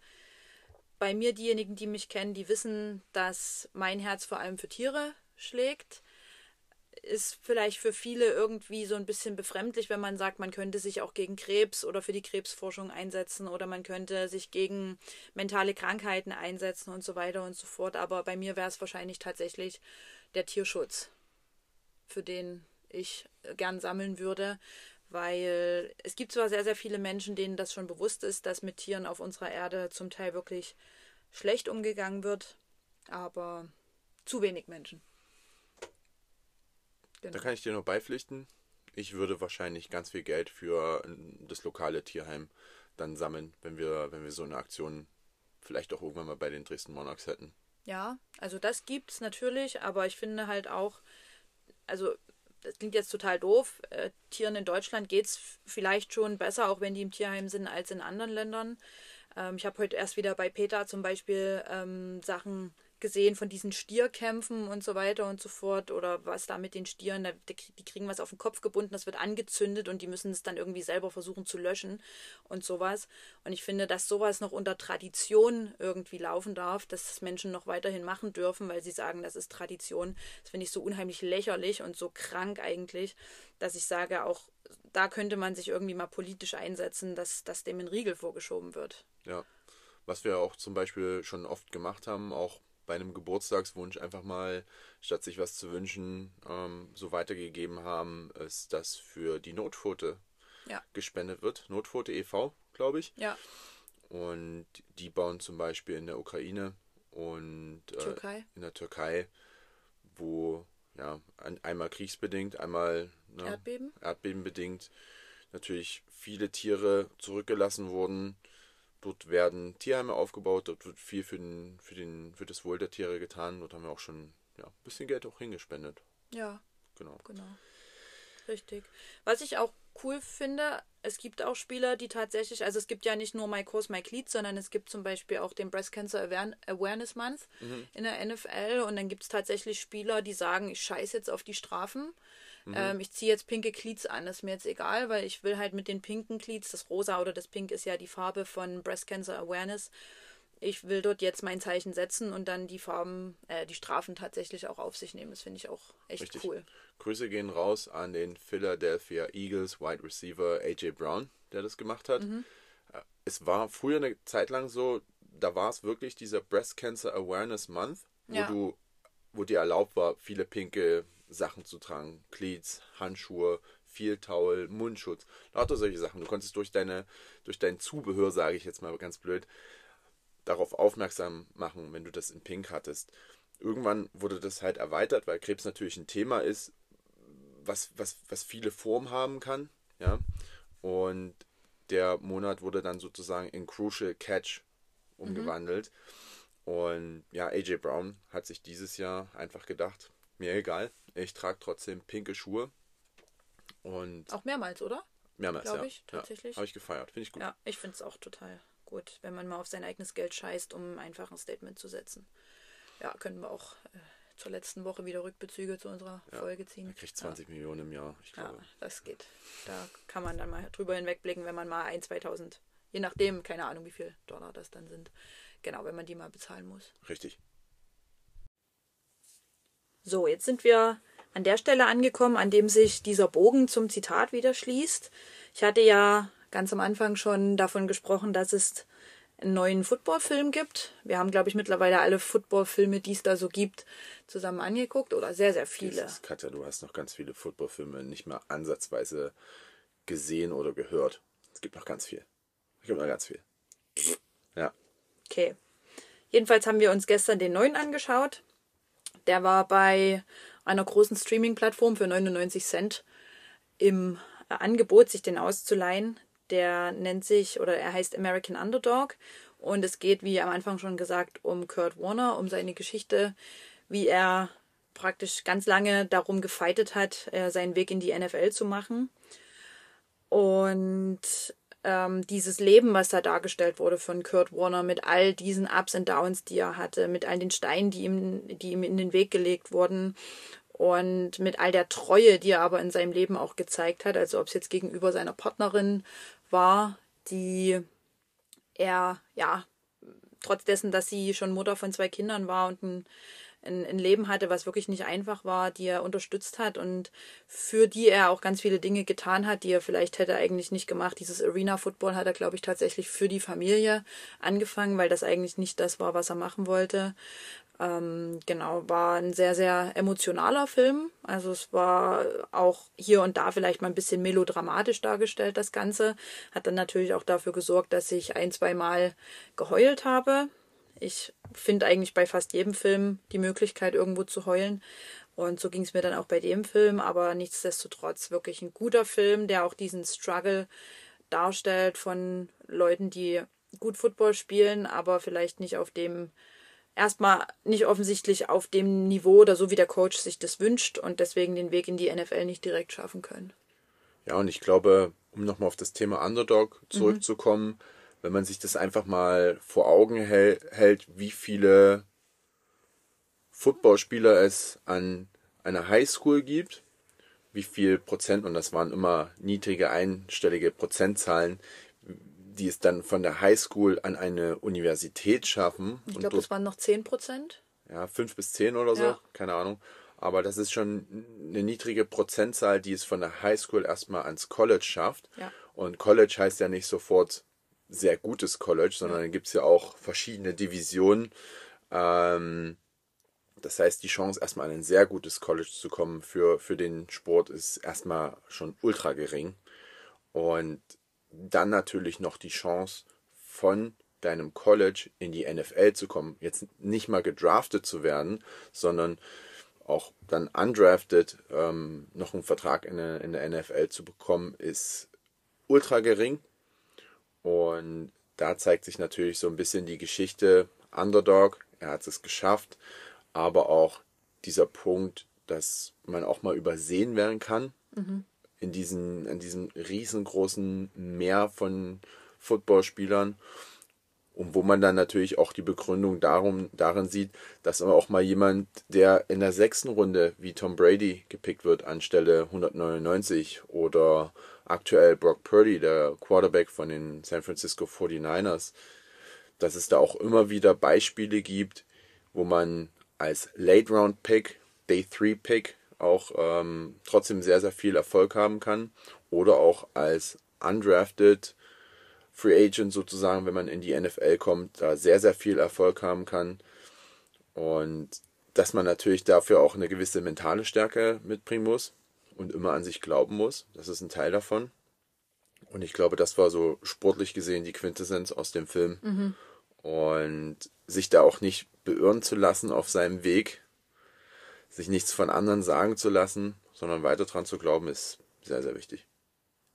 Bei mir, diejenigen, die mich kennen, die wissen, dass mein Herz vor allem für Tiere schlägt. Ist vielleicht für viele irgendwie so ein bisschen befremdlich, wenn man sagt, man könnte sich auch gegen Krebs oder für die Krebsforschung einsetzen oder man könnte sich gegen mentale Krankheiten einsetzen und so weiter und so fort. Aber bei mir wäre es wahrscheinlich tatsächlich der Tierschutz für den ich gern sammeln würde, weil es gibt zwar sehr, sehr viele Menschen, denen das schon bewusst ist, dass mit Tieren auf unserer Erde zum Teil wirklich schlecht umgegangen wird, aber zu wenig Menschen. Genau. Da kann ich dir nur beipflichten. Ich würde wahrscheinlich ganz viel Geld für das lokale Tierheim dann sammeln, wenn wir, wenn wir so eine Aktion vielleicht auch irgendwann mal bei den Dresden Monarchs hätten. Ja, also das gibt's natürlich, aber ich finde halt auch, also das klingt jetzt total doof, äh, Tieren in Deutschland geht's f- vielleicht schon besser, auch wenn die im Tierheim sind, als in anderen Ländern. Ähm, ich habe heute erst wieder bei Peter zum Beispiel ähm, Sachen gesehen von diesen Stierkämpfen und so weiter und so fort oder was da mit den Stieren, die kriegen was auf den Kopf gebunden, das wird angezündet und die müssen es dann irgendwie selber versuchen zu löschen und sowas. Und ich finde, dass sowas noch unter Tradition irgendwie laufen darf, dass das Menschen noch weiterhin machen dürfen, weil sie sagen, das ist Tradition. Das finde ich so unheimlich lächerlich und so krank eigentlich, dass ich sage, auch da könnte man sich irgendwie mal politisch einsetzen, dass, dass dem ein Riegel vorgeschoben wird. Ja, was wir auch zum Beispiel schon oft gemacht haben, auch bei einem Geburtstagswunsch einfach mal, statt sich was zu wünschen, ähm, so weitergegeben haben, ist, dass für die Notpfote ja. gespendet wird. Notpfote e.V., glaube ich. Ja. Und die bauen zum Beispiel in der Ukraine und äh, in der Türkei, wo ja einmal kriegsbedingt, einmal ne, Erdbeben? erdbebenbedingt natürlich viele Tiere zurückgelassen wurden Dort werden Tierheime aufgebaut, dort wird viel für, den, für, den, für das Wohl der Tiere getan. Dort haben wir auch schon ja, ein bisschen Geld auch hingespendet. Ja. Genau. Genau. Richtig. Was ich auch cool finde, es gibt auch Spieler, die tatsächlich, also es gibt ja nicht nur My Course, My Cleat, sondern es gibt zum Beispiel auch den Breast Cancer Awareness Month mhm. in der NFL und dann gibt es tatsächlich Spieler, die sagen, ich scheiße jetzt auf die Strafen Mhm. Ähm, ich ziehe jetzt pinke Cleats an, das ist mir jetzt egal, weil ich will halt mit den pinken Cleats, das Rosa oder das Pink ist ja die Farbe von Breast Cancer Awareness. Ich will dort jetzt mein Zeichen setzen und dann die Farben, äh, die Strafen tatsächlich auch auf sich nehmen. Das finde ich auch echt Richtig. cool. Grüße gehen raus an den Philadelphia Eagles Wide Receiver AJ Brown, der das gemacht hat. Mhm. Äh, es war früher eine Zeit lang so, da war es wirklich dieser Breast Cancer Awareness Month, wo ja. du, wo dir erlaubt war, viele pinke Sachen zu tragen. Cleats, Handschuhe, viel Towel, Mundschutz, lauter solche Sachen. Du konntest durch deine, durch dein Zubehör, sage ich jetzt mal ganz blöd, darauf aufmerksam machen, wenn du das in Pink hattest. Irgendwann wurde das halt erweitert, weil Krebs natürlich ein Thema ist, was, was, was viele Formen haben kann. Ja? Und der Monat wurde dann sozusagen in Crucial Catch umgewandelt. Mhm. Und ja, AJ Brown hat sich dieses Jahr einfach gedacht, mir egal, ich trage trotzdem pinke Schuhe. Und auch mehrmals, oder? Mehrmals, Glaube ja. ich, tatsächlich. Ja, Habe ich gefeiert. Finde ich gut. Ja, ich finde es auch total gut, wenn man mal auf sein eigenes Geld scheißt, um einfach ein Statement zu setzen. Ja, können wir auch äh, zur letzten Woche wieder Rückbezüge zu unserer ja, Folge ziehen. Er kriegt 20 ja. Millionen im Jahr, ich glaube. Ja, das geht. Da kann man dann mal drüber hinwegblicken, wenn man mal ein, 2000, je nachdem, keine Ahnung, wie viel Dollar das dann sind. Genau, wenn man die mal bezahlen muss. Richtig. So, jetzt sind wir an der Stelle angekommen, an dem sich dieser Bogen zum Zitat wieder schließt. Ich hatte ja ganz am Anfang schon davon gesprochen, dass es einen neuen Footballfilm gibt. Wir haben, glaube ich, mittlerweile alle Footballfilme, die es da so gibt, zusammen angeguckt oder sehr, sehr viele. Jesus, Katja, du hast noch ganz viele Footballfilme nicht mal ansatzweise gesehen oder gehört. Es gibt noch ganz viel. Es gibt noch ganz viel. Ja. Okay. Jedenfalls haben wir uns gestern den neuen angeschaut. Der war bei einer großen Streaming-Plattform für 99 Cent im Angebot, sich den auszuleihen. Der nennt sich oder er heißt American Underdog und es geht, wie am Anfang schon gesagt, um Kurt Warner, um seine Geschichte, wie er praktisch ganz lange darum gefeitet hat, äh, seinen Weg in die NFL zu machen. Und ähm, dieses Leben, was da dargestellt wurde von Kurt Warner, mit all diesen Ups und Downs, die er hatte, mit all den Steinen, die ihm, die ihm in den Weg gelegt wurden und mit all der Treue, die er aber in seinem Leben auch gezeigt hat, also ob es jetzt gegenüber seiner Partnerin war, die er, ja, trotz dessen, dass sie schon Mutter von zwei Kindern war und ein ein, ein Leben hatte, was wirklich nicht einfach war, die er unterstützt hat und für die er auch ganz viele Dinge getan hat, die er vielleicht hätte eigentlich nicht gemacht. Dieses Arena Football hat er, glaube ich, tatsächlich für die Familie angefangen, weil das eigentlich nicht das war, was er machen wollte. Ähm, genau, war ein sehr, sehr emotionaler Film. Also es war auch hier und da vielleicht mal ein bisschen melodramatisch dargestellt, das Ganze. Hat dann natürlich auch dafür gesorgt, dass ich ein, zwei Mal geheult habe. Ich finde eigentlich bei fast jedem Film die Möglichkeit, irgendwo zu heulen. Und so ging es mir dann auch bei dem Film, aber nichtsdestotrotz wirklich ein guter Film, der auch diesen Struggle darstellt von Leuten, die gut Football spielen, aber vielleicht nicht auf dem, erstmal nicht offensichtlich auf dem Niveau oder so, wie der Coach sich das wünscht und deswegen den Weg in die NFL nicht direkt schaffen können. Ja, und ich glaube, um nochmal auf das Thema Underdog zurückzukommen, mhm wenn man sich das einfach mal vor Augen hält, wie viele Footballspieler es an einer Highschool gibt, wie viel Prozent, und das waren immer niedrige einstellige Prozentzahlen, die es dann von der Highschool an eine Universität schaffen. Ich glaube, das waren noch 10 Prozent. Ja, 5 bis 10 oder so, ja. keine Ahnung. Aber das ist schon eine niedrige Prozentzahl, die es von der Highschool erstmal ans College schafft. Ja. Und College heißt ja nicht sofort sehr gutes College, sondern dann gibt es ja auch verschiedene Divisionen. Ähm, das heißt, die Chance, erstmal an ein sehr gutes College zu kommen für, für den Sport, ist erstmal schon ultra gering. Und dann natürlich noch die Chance, von deinem College in die NFL zu kommen. Jetzt nicht mal gedraftet zu werden, sondern auch dann undrafted ähm, noch einen Vertrag in der, in der NFL zu bekommen, ist ultra gering. Und da zeigt sich natürlich so ein bisschen die Geschichte Underdog. Er hat es geschafft aber auch dieser Punkt, dass man auch mal übersehen werden kann mhm. in, diesen, in diesem riesengroßen Meer von Footballspielern. Und wo man dann natürlich auch die Begründung darum, darin sieht, dass aber auch mal jemand, der in der sechsten Runde wie Tom Brady gepickt wird, anstelle 199 oder aktuell Brock Purdy, der Quarterback von den San Francisco 49ers, dass es da auch immer wieder Beispiele gibt, wo man als Late-Round-Pick, Day-3-Pick auch ähm, trotzdem sehr, sehr viel Erfolg haben kann. Oder auch als undrafted Free Agent sozusagen, wenn man in die NFL kommt, da sehr, sehr viel Erfolg haben kann. Und dass man natürlich dafür auch eine gewisse mentale Stärke mitbringen muss und immer an sich glauben muss. Das ist ein Teil davon. Und ich glaube, das war so sportlich gesehen die Quintessenz aus dem Film. Mhm. Und sich da auch nicht beirren zu lassen auf seinem Weg, sich nichts von anderen sagen zu lassen, sondern weiter dran zu glauben, ist sehr, sehr wichtig.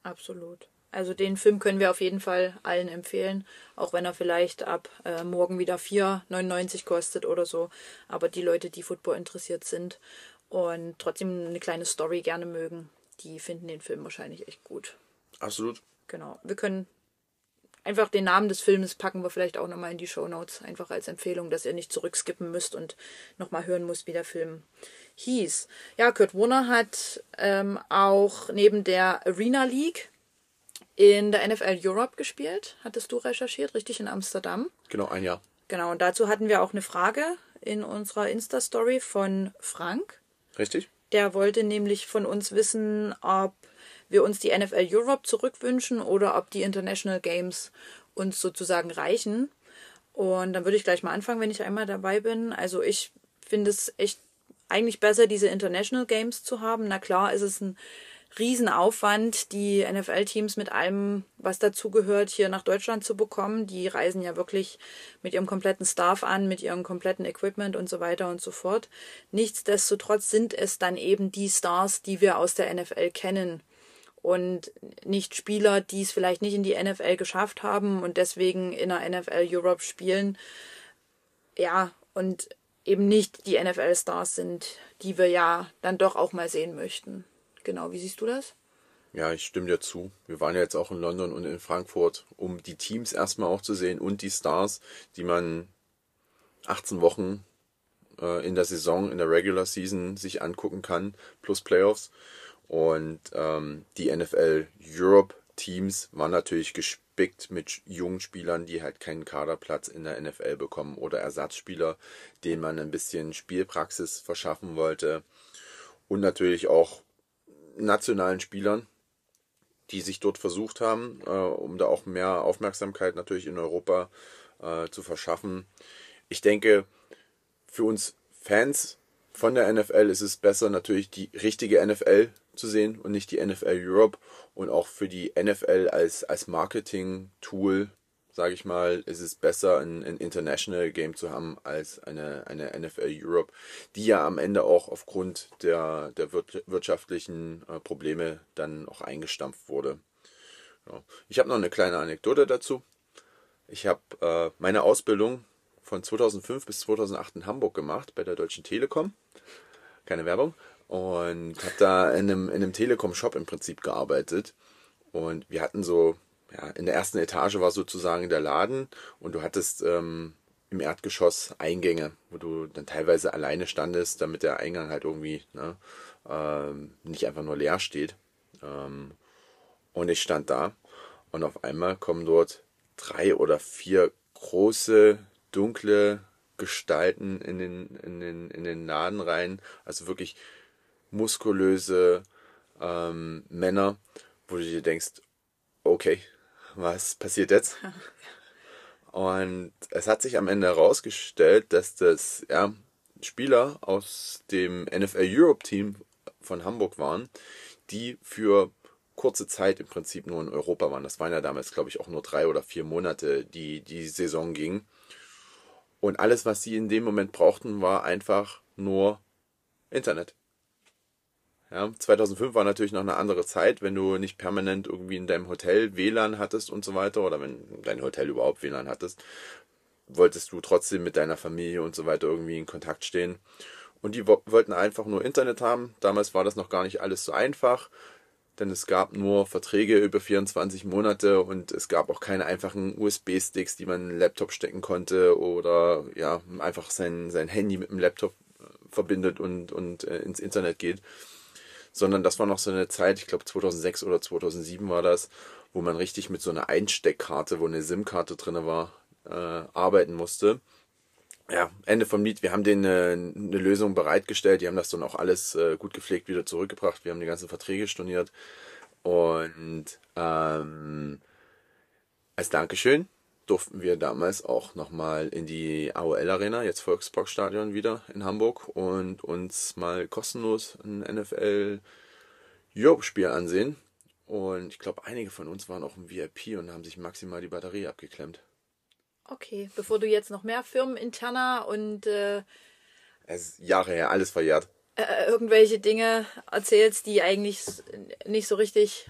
Absolut. Also den Film können wir auf jeden Fall allen empfehlen, auch wenn er vielleicht ab äh, morgen wieder 4,99 kostet oder so. Aber die Leute, die Football interessiert sind und trotzdem eine kleine Story gerne mögen, die finden den Film wahrscheinlich echt gut. Absolut. Genau. Wir können Einfach den Namen des Films packen wir vielleicht auch nochmal in die Show Notes, einfach als Empfehlung, dass ihr nicht zurückskippen müsst und nochmal hören müsst, wie der Film hieß. Ja, Kurt Warner hat ähm, auch neben der Arena League in der NFL Europe gespielt. Hattest du recherchiert, richtig in Amsterdam? Genau, ein Jahr. Genau, und dazu hatten wir auch eine Frage in unserer Insta-Story von Frank. Richtig. Der wollte nämlich von uns wissen, ob wir uns die NFL Europe zurückwünschen oder ob die International Games uns sozusagen reichen. Und dann würde ich gleich mal anfangen, wenn ich einmal dabei bin. Also ich finde es echt eigentlich besser, diese International Games zu haben. Na klar, ist es ein Riesenaufwand, die NFL-Teams mit allem, was dazugehört, hier nach Deutschland zu bekommen. Die reisen ja wirklich mit ihrem kompletten Staff an, mit ihrem kompletten Equipment und so weiter und so fort. Nichtsdestotrotz sind es dann eben die Stars, die wir aus der NFL kennen und nicht Spieler, die es vielleicht nicht in die NFL geschafft haben und deswegen in der NFL Europe spielen. Ja, und eben nicht die NFL-Stars sind, die wir ja dann doch auch mal sehen möchten. Genau, wie siehst du das? Ja, ich stimme dir zu. Wir waren ja jetzt auch in London und in Frankfurt, um die Teams erstmal auch zu sehen und die Stars, die man 18 Wochen äh, in der Saison, in der Regular Season sich angucken kann, plus Playoffs. Und ähm, die NFL Europe Teams waren natürlich gespickt mit jungen Spielern, die halt keinen Kaderplatz in der NFL bekommen oder Ersatzspieler, denen man ein bisschen Spielpraxis verschaffen wollte. Und natürlich auch nationalen Spielern, die sich dort versucht haben, äh, um da auch mehr Aufmerksamkeit natürlich in Europa äh, zu verschaffen. Ich denke, für uns Fans von der NFL ist es besser, natürlich die richtige NFL zu sehen und nicht die NFL Europe. Und auch für die NFL als, als Marketing-Tool, sage ich mal, ist es besser, ein, ein International Game zu haben als eine, eine NFL Europe, die ja am Ende auch aufgrund der, der wirtschaftlichen äh, Probleme dann auch eingestampft wurde. Ja. Ich habe noch eine kleine Anekdote dazu. Ich habe äh, meine Ausbildung von 2005 bis 2008 in Hamburg gemacht bei der Deutschen Telekom. Keine Werbung und habe da in einem, in einem Telekom-Shop im Prinzip gearbeitet. Und wir hatten so, ja, in der ersten Etage war sozusagen der Laden und du hattest ähm, im Erdgeschoss Eingänge, wo du dann teilweise alleine standest, damit der Eingang halt irgendwie ne, ähm, nicht einfach nur leer steht. Ähm, und ich stand da und auf einmal kommen dort drei oder vier große, dunkle Gestalten in den, in den, in den Laden rein. Also wirklich muskulöse ähm, Männer, wo du dir denkst, okay, was passiert jetzt? Und es hat sich am Ende herausgestellt, dass das ja, Spieler aus dem NFL Europe Team von Hamburg waren, die für kurze Zeit im Prinzip nur in Europa waren. Das waren ja damals, glaube ich, auch nur drei oder vier Monate, die die Saison ging. Und alles, was sie in dem Moment brauchten, war einfach nur Internet. Ja, 2005 war natürlich noch eine andere Zeit, wenn du nicht permanent irgendwie in deinem Hotel WLAN hattest und so weiter oder wenn dein Hotel überhaupt WLAN hattest, wolltest du trotzdem mit deiner Familie und so weiter irgendwie in Kontakt stehen. Und die wollten einfach nur Internet haben. Damals war das noch gar nicht alles so einfach, denn es gab nur Verträge über 24 Monate und es gab auch keine einfachen USB-Sticks, die man in den Laptop stecken konnte oder ja, einfach sein, sein Handy mit dem Laptop äh, verbindet und, und äh, ins Internet geht sondern das war noch so eine Zeit, ich glaube 2006 oder 2007 war das, wo man richtig mit so einer Einsteckkarte, wo eine SIM-Karte drin war, äh, arbeiten musste. Ja, Ende vom Lied. Wir haben denen eine, eine Lösung bereitgestellt. Die haben das dann auch alles äh, gut gepflegt wieder zurückgebracht. Wir haben die ganzen Verträge storniert. Und ähm, als Dankeschön durften wir damals auch nochmal in die AOL Arena, jetzt Volksparkstadion wieder in Hamburg und uns mal kostenlos ein NFL Europe Spiel ansehen. Und ich glaube, einige von uns waren auch im VIP und haben sich maximal die Batterie abgeklemmt. Okay, bevor du jetzt noch mehr firmeninterner und äh, es ist Jahre her, alles verjährt. Äh, irgendwelche Dinge erzählst, die eigentlich nicht so richtig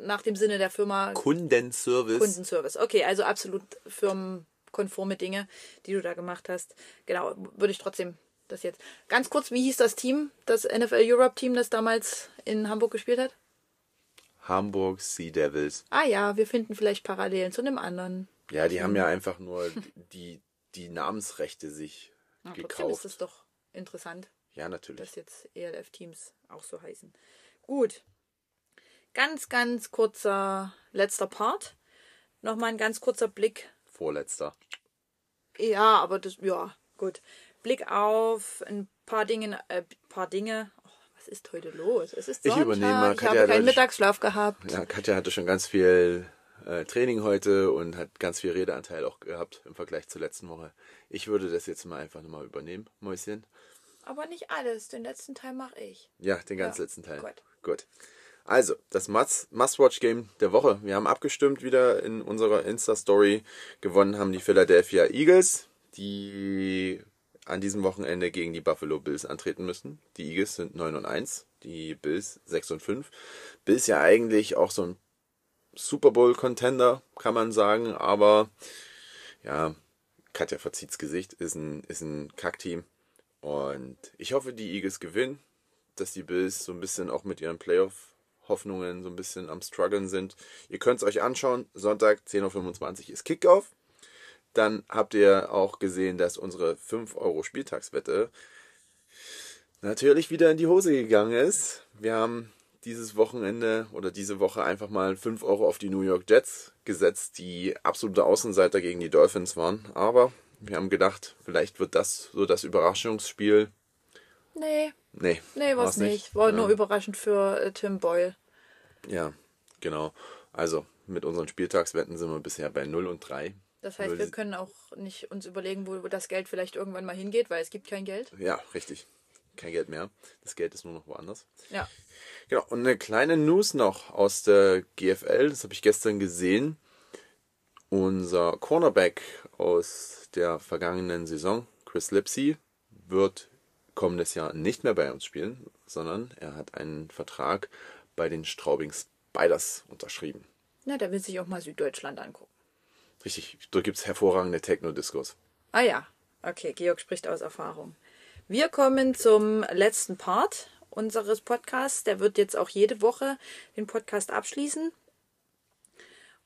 nach dem Sinne der Firma. Kundenservice. Kundenservice. Okay, also absolut firmenkonforme Dinge, die du da gemacht hast. Genau, würde ich trotzdem das jetzt. Ganz kurz, wie hieß das Team, das NFL Europe Team, das damals in Hamburg gespielt hat? Hamburg Sea Devils. Ah ja, wir finden vielleicht Parallelen zu einem anderen. Ja, die haben ja einfach nur die, die Namensrechte sich ja, gekauft. Trotzdem ist das doch interessant. Ja, natürlich. Dass jetzt ELF-Teams auch so heißen. Gut. Ganz, ganz kurzer letzter Part. Nochmal ein ganz kurzer Blick. Vorletzter. Ja, aber das, ja, gut. Blick auf ein paar Dinge, äh, paar Dinge. Oh, was ist heute los? Es ist Sonntag. Ich übernehme mal. Ich Katja habe keinen Mittagsschlaf gehabt. Ja, Katja hatte schon ganz viel äh, Training heute und hat ganz viel Redeanteil auch gehabt im Vergleich zur letzten Woche. Ich würde das jetzt mal einfach nochmal übernehmen, Mäuschen. Aber nicht alles. Den letzten Teil mache ich. Ja, den ganz ja. letzten Teil. Gut. Gut. Also, das Must-Watch-Game der Woche. Wir haben abgestimmt wieder in unserer Insta-Story. Gewonnen haben die Philadelphia Eagles, die an diesem Wochenende gegen die Buffalo Bills antreten müssen. Die Eagles sind 9 und 1, die Bills 6 und 5. Bills ja eigentlich auch so ein Super Bowl-Contender, kann man sagen, aber ja, Katja verzieht's Gesicht, ist ein, ist ein Kackteam. Und ich hoffe, die Eagles gewinnen, dass die Bills so ein bisschen auch mit ihren Playoff Hoffnungen so ein bisschen am struggeln sind. Ihr könnt es euch anschauen. Sonntag 10.25 Uhr ist Kickoff. Dann habt ihr auch gesehen, dass unsere 5 Euro Spieltagswette natürlich wieder in die Hose gegangen ist. Wir haben dieses Wochenende oder diese Woche einfach mal 5 Euro auf die New York Jets gesetzt, die absolute Außenseiter gegen die Dolphins waren. Aber wir haben gedacht, vielleicht wird das so das Überraschungsspiel. Nee, Nee. Nee, war es nicht. War ja. nur überraschend für äh, Tim Boyle. Ja, genau. Also mit unseren Spieltagswetten sind wir bisher bei 0 und 3. Das heißt, wir können auch nicht uns überlegen, wo das Geld vielleicht irgendwann mal hingeht, weil es gibt kein Geld. Ja, richtig. Kein Geld mehr. Das Geld ist nur noch woanders. Ja. Genau. Und eine kleine News noch aus der GFL, das habe ich gestern gesehen. Unser Cornerback aus der vergangenen Saison, Chris Lipsy, wird kommendes Jahr nicht mehr bei uns spielen, sondern er hat einen Vertrag bei den Straubing Spiders unterschrieben. Na, der will sich auch mal Süddeutschland angucken. Richtig, da gibt es hervorragende Techno-Discos. Ah ja, okay, Georg spricht aus Erfahrung. Wir kommen zum letzten Part unseres Podcasts. Der wird jetzt auch jede Woche den Podcast abschließen.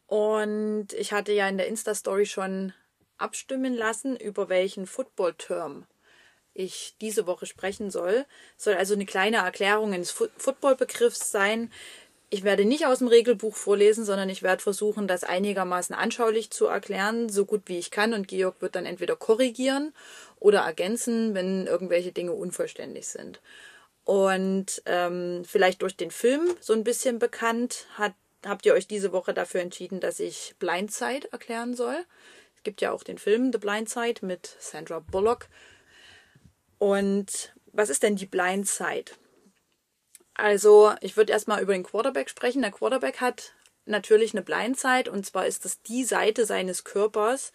Und ich hatte ja in der Insta-Story schon abstimmen lassen, über welchen Football-Term ich diese Woche sprechen soll. Soll also eine kleine Erklärung eines Football-Begriffs sein. Ich werde nicht aus dem Regelbuch vorlesen, sondern ich werde versuchen, das einigermaßen anschaulich zu erklären, so gut wie ich kann. Und Georg wird dann entweder korrigieren oder ergänzen, wenn irgendwelche Dinge unvollständig sind. Und ähm, vielleicht durch den Film so ein bisschen bekannt, hat, habt ihr euch diese Woche dafür entschieden, dass ich Blindside erklären soll. Es gibt ja auch den Film The Blindside mit Sandra Bullock. Und was ist denn die Blindside? Also, ich würde erstmal über den Quarterback sprechen. Der Quarterback hat natürlich eine Blindside und zwar ist das die Seite seines Körpers,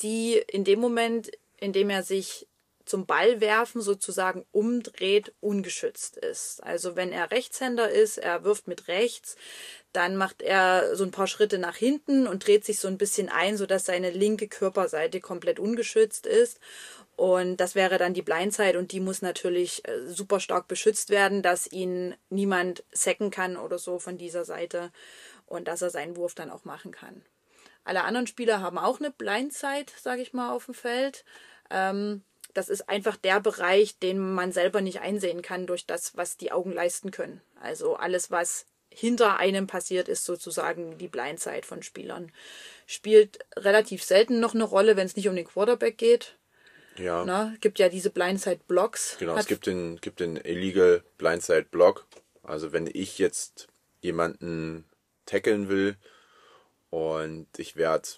die in dem Moment, in dem er sich zum Ballwerfen sozusagen umdreht, ungeschützt ist. Also wenn er Rechtshänder ist, er wirft mit rechts, dann macht er so ein paar Schritte nach hinten und dreht sich so ein bisschen ein, sodass seine linke Körperseite komplett ungeschützt ist. Und das wäre dann die Blindside und die muss natürlich äh, super stark beschützt werden, dass ihn niemand sacken kann oder so von dieser Seite und dass er seinen Wurf dann auch machen kann. Alle anderen Spieler haben auch eine Blindside, sage ich mal, auf dem Feld. Ähm, das ist einfach der Bereich, den man selber nicht einsehen kann durch das, was die Augen leisten können. Also alles, was hinter einem passiert, ist sozusagen die Blindside von Spielern. Spielt relativ selten noch eine Rolle, wenn es nicht um den Quarterback geht. Ja. Na, gibt ja diese Blindside-Blocks. Genau, es gibt den, gibt den Illegal Blindside-Block. Also wenn ich jetzt jemanden tackeln will und ich werde,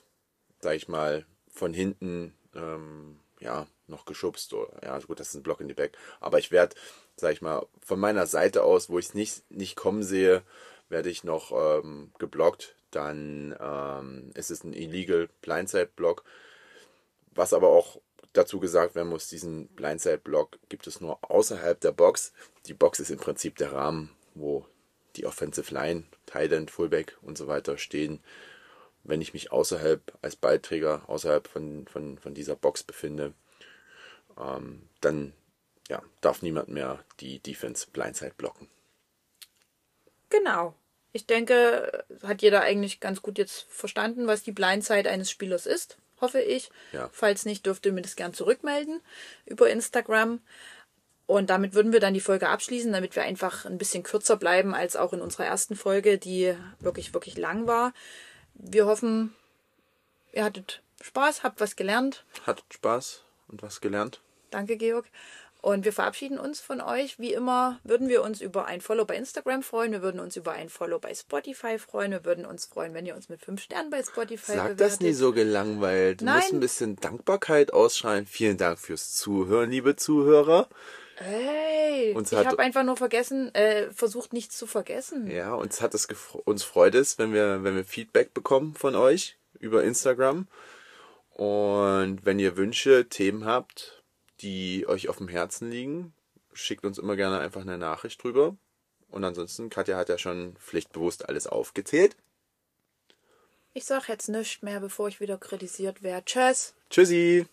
sag ich mal, von hinten ähm, ja, noch geschubst. Oder, ja, gut, das ist ein Block in die Back. Aber ich werde, sag ich mal, von meiner Seite aus, wo ich es nicht, nicht kommen sehe, werde ich noch ähm, geblockt. Dann ähm, ist es ein Illegal Blindside-Block. Was aber auch dazu gesagt werden muss, diesen Blindside-Block gibt es nur außerhalb der Box. Die Box ist im Prinzip der Rahmen, wo die Offensive Line, End, Fullback und so weiter stehen. Wenn ich mich außerhalb als Ballträger, außerhalb von, von, von dieser Box befinde, ähm, dann ja, darf niemand mehr die Defense Blindside blocken. Genau. Ich denke, hat jeder eigentlich ganz gut jetzt verstanden, was die Blindside eines Spielers ist hoffe ich. Ja. Falls nicht, dürft ihr mir das gern zurückmelden über Instagram. Und damit würden wir dann die Folge abschließen, damit wir einfach ein bisschen kürzer bleiben als auch in unserer ersten Folge, die wirklich, wirklich lang war. Wir hoffen, ihr hattet Spaß, habt was gelernt. Hattet Spaß und was gelernt. Danke, Georg. Und wir verabschieden uns von euch. Wie immer würden wir uns über ein Follow bei Instagram freuen. Wir würden uns über ein Follow bei Spotify freuen. Wir würden uns freuen, wenn ihr uns mit fünf Sternen bei Spotify Sag bewertet. das nie so gelangweilt. Du Nein. musst ein bisschen Dankbarkeit ausschreien. Vielen Dank fürs Zuhören, liebe Zuhörer. Hey, uns ich habe einfach nur vergessen, äh, versucht nichts zu vergessen. Ja, uns hat es uns freut es, wenn wir, wenn wir Feedback bekommen von euch über Instagram. Und wenn ihr Wünsche, Themen habt, die euch auf dem Herzen liegen, schickt uns immer gerne einfach eine Nachricht drüber. Und ansonsten, Katja hat ja schon pflichtbewusst alles aufgezählt. Ich sag jetzt nichts mehr, bevor ich wieder kritisiert werde. Tschüss. Tschüssi.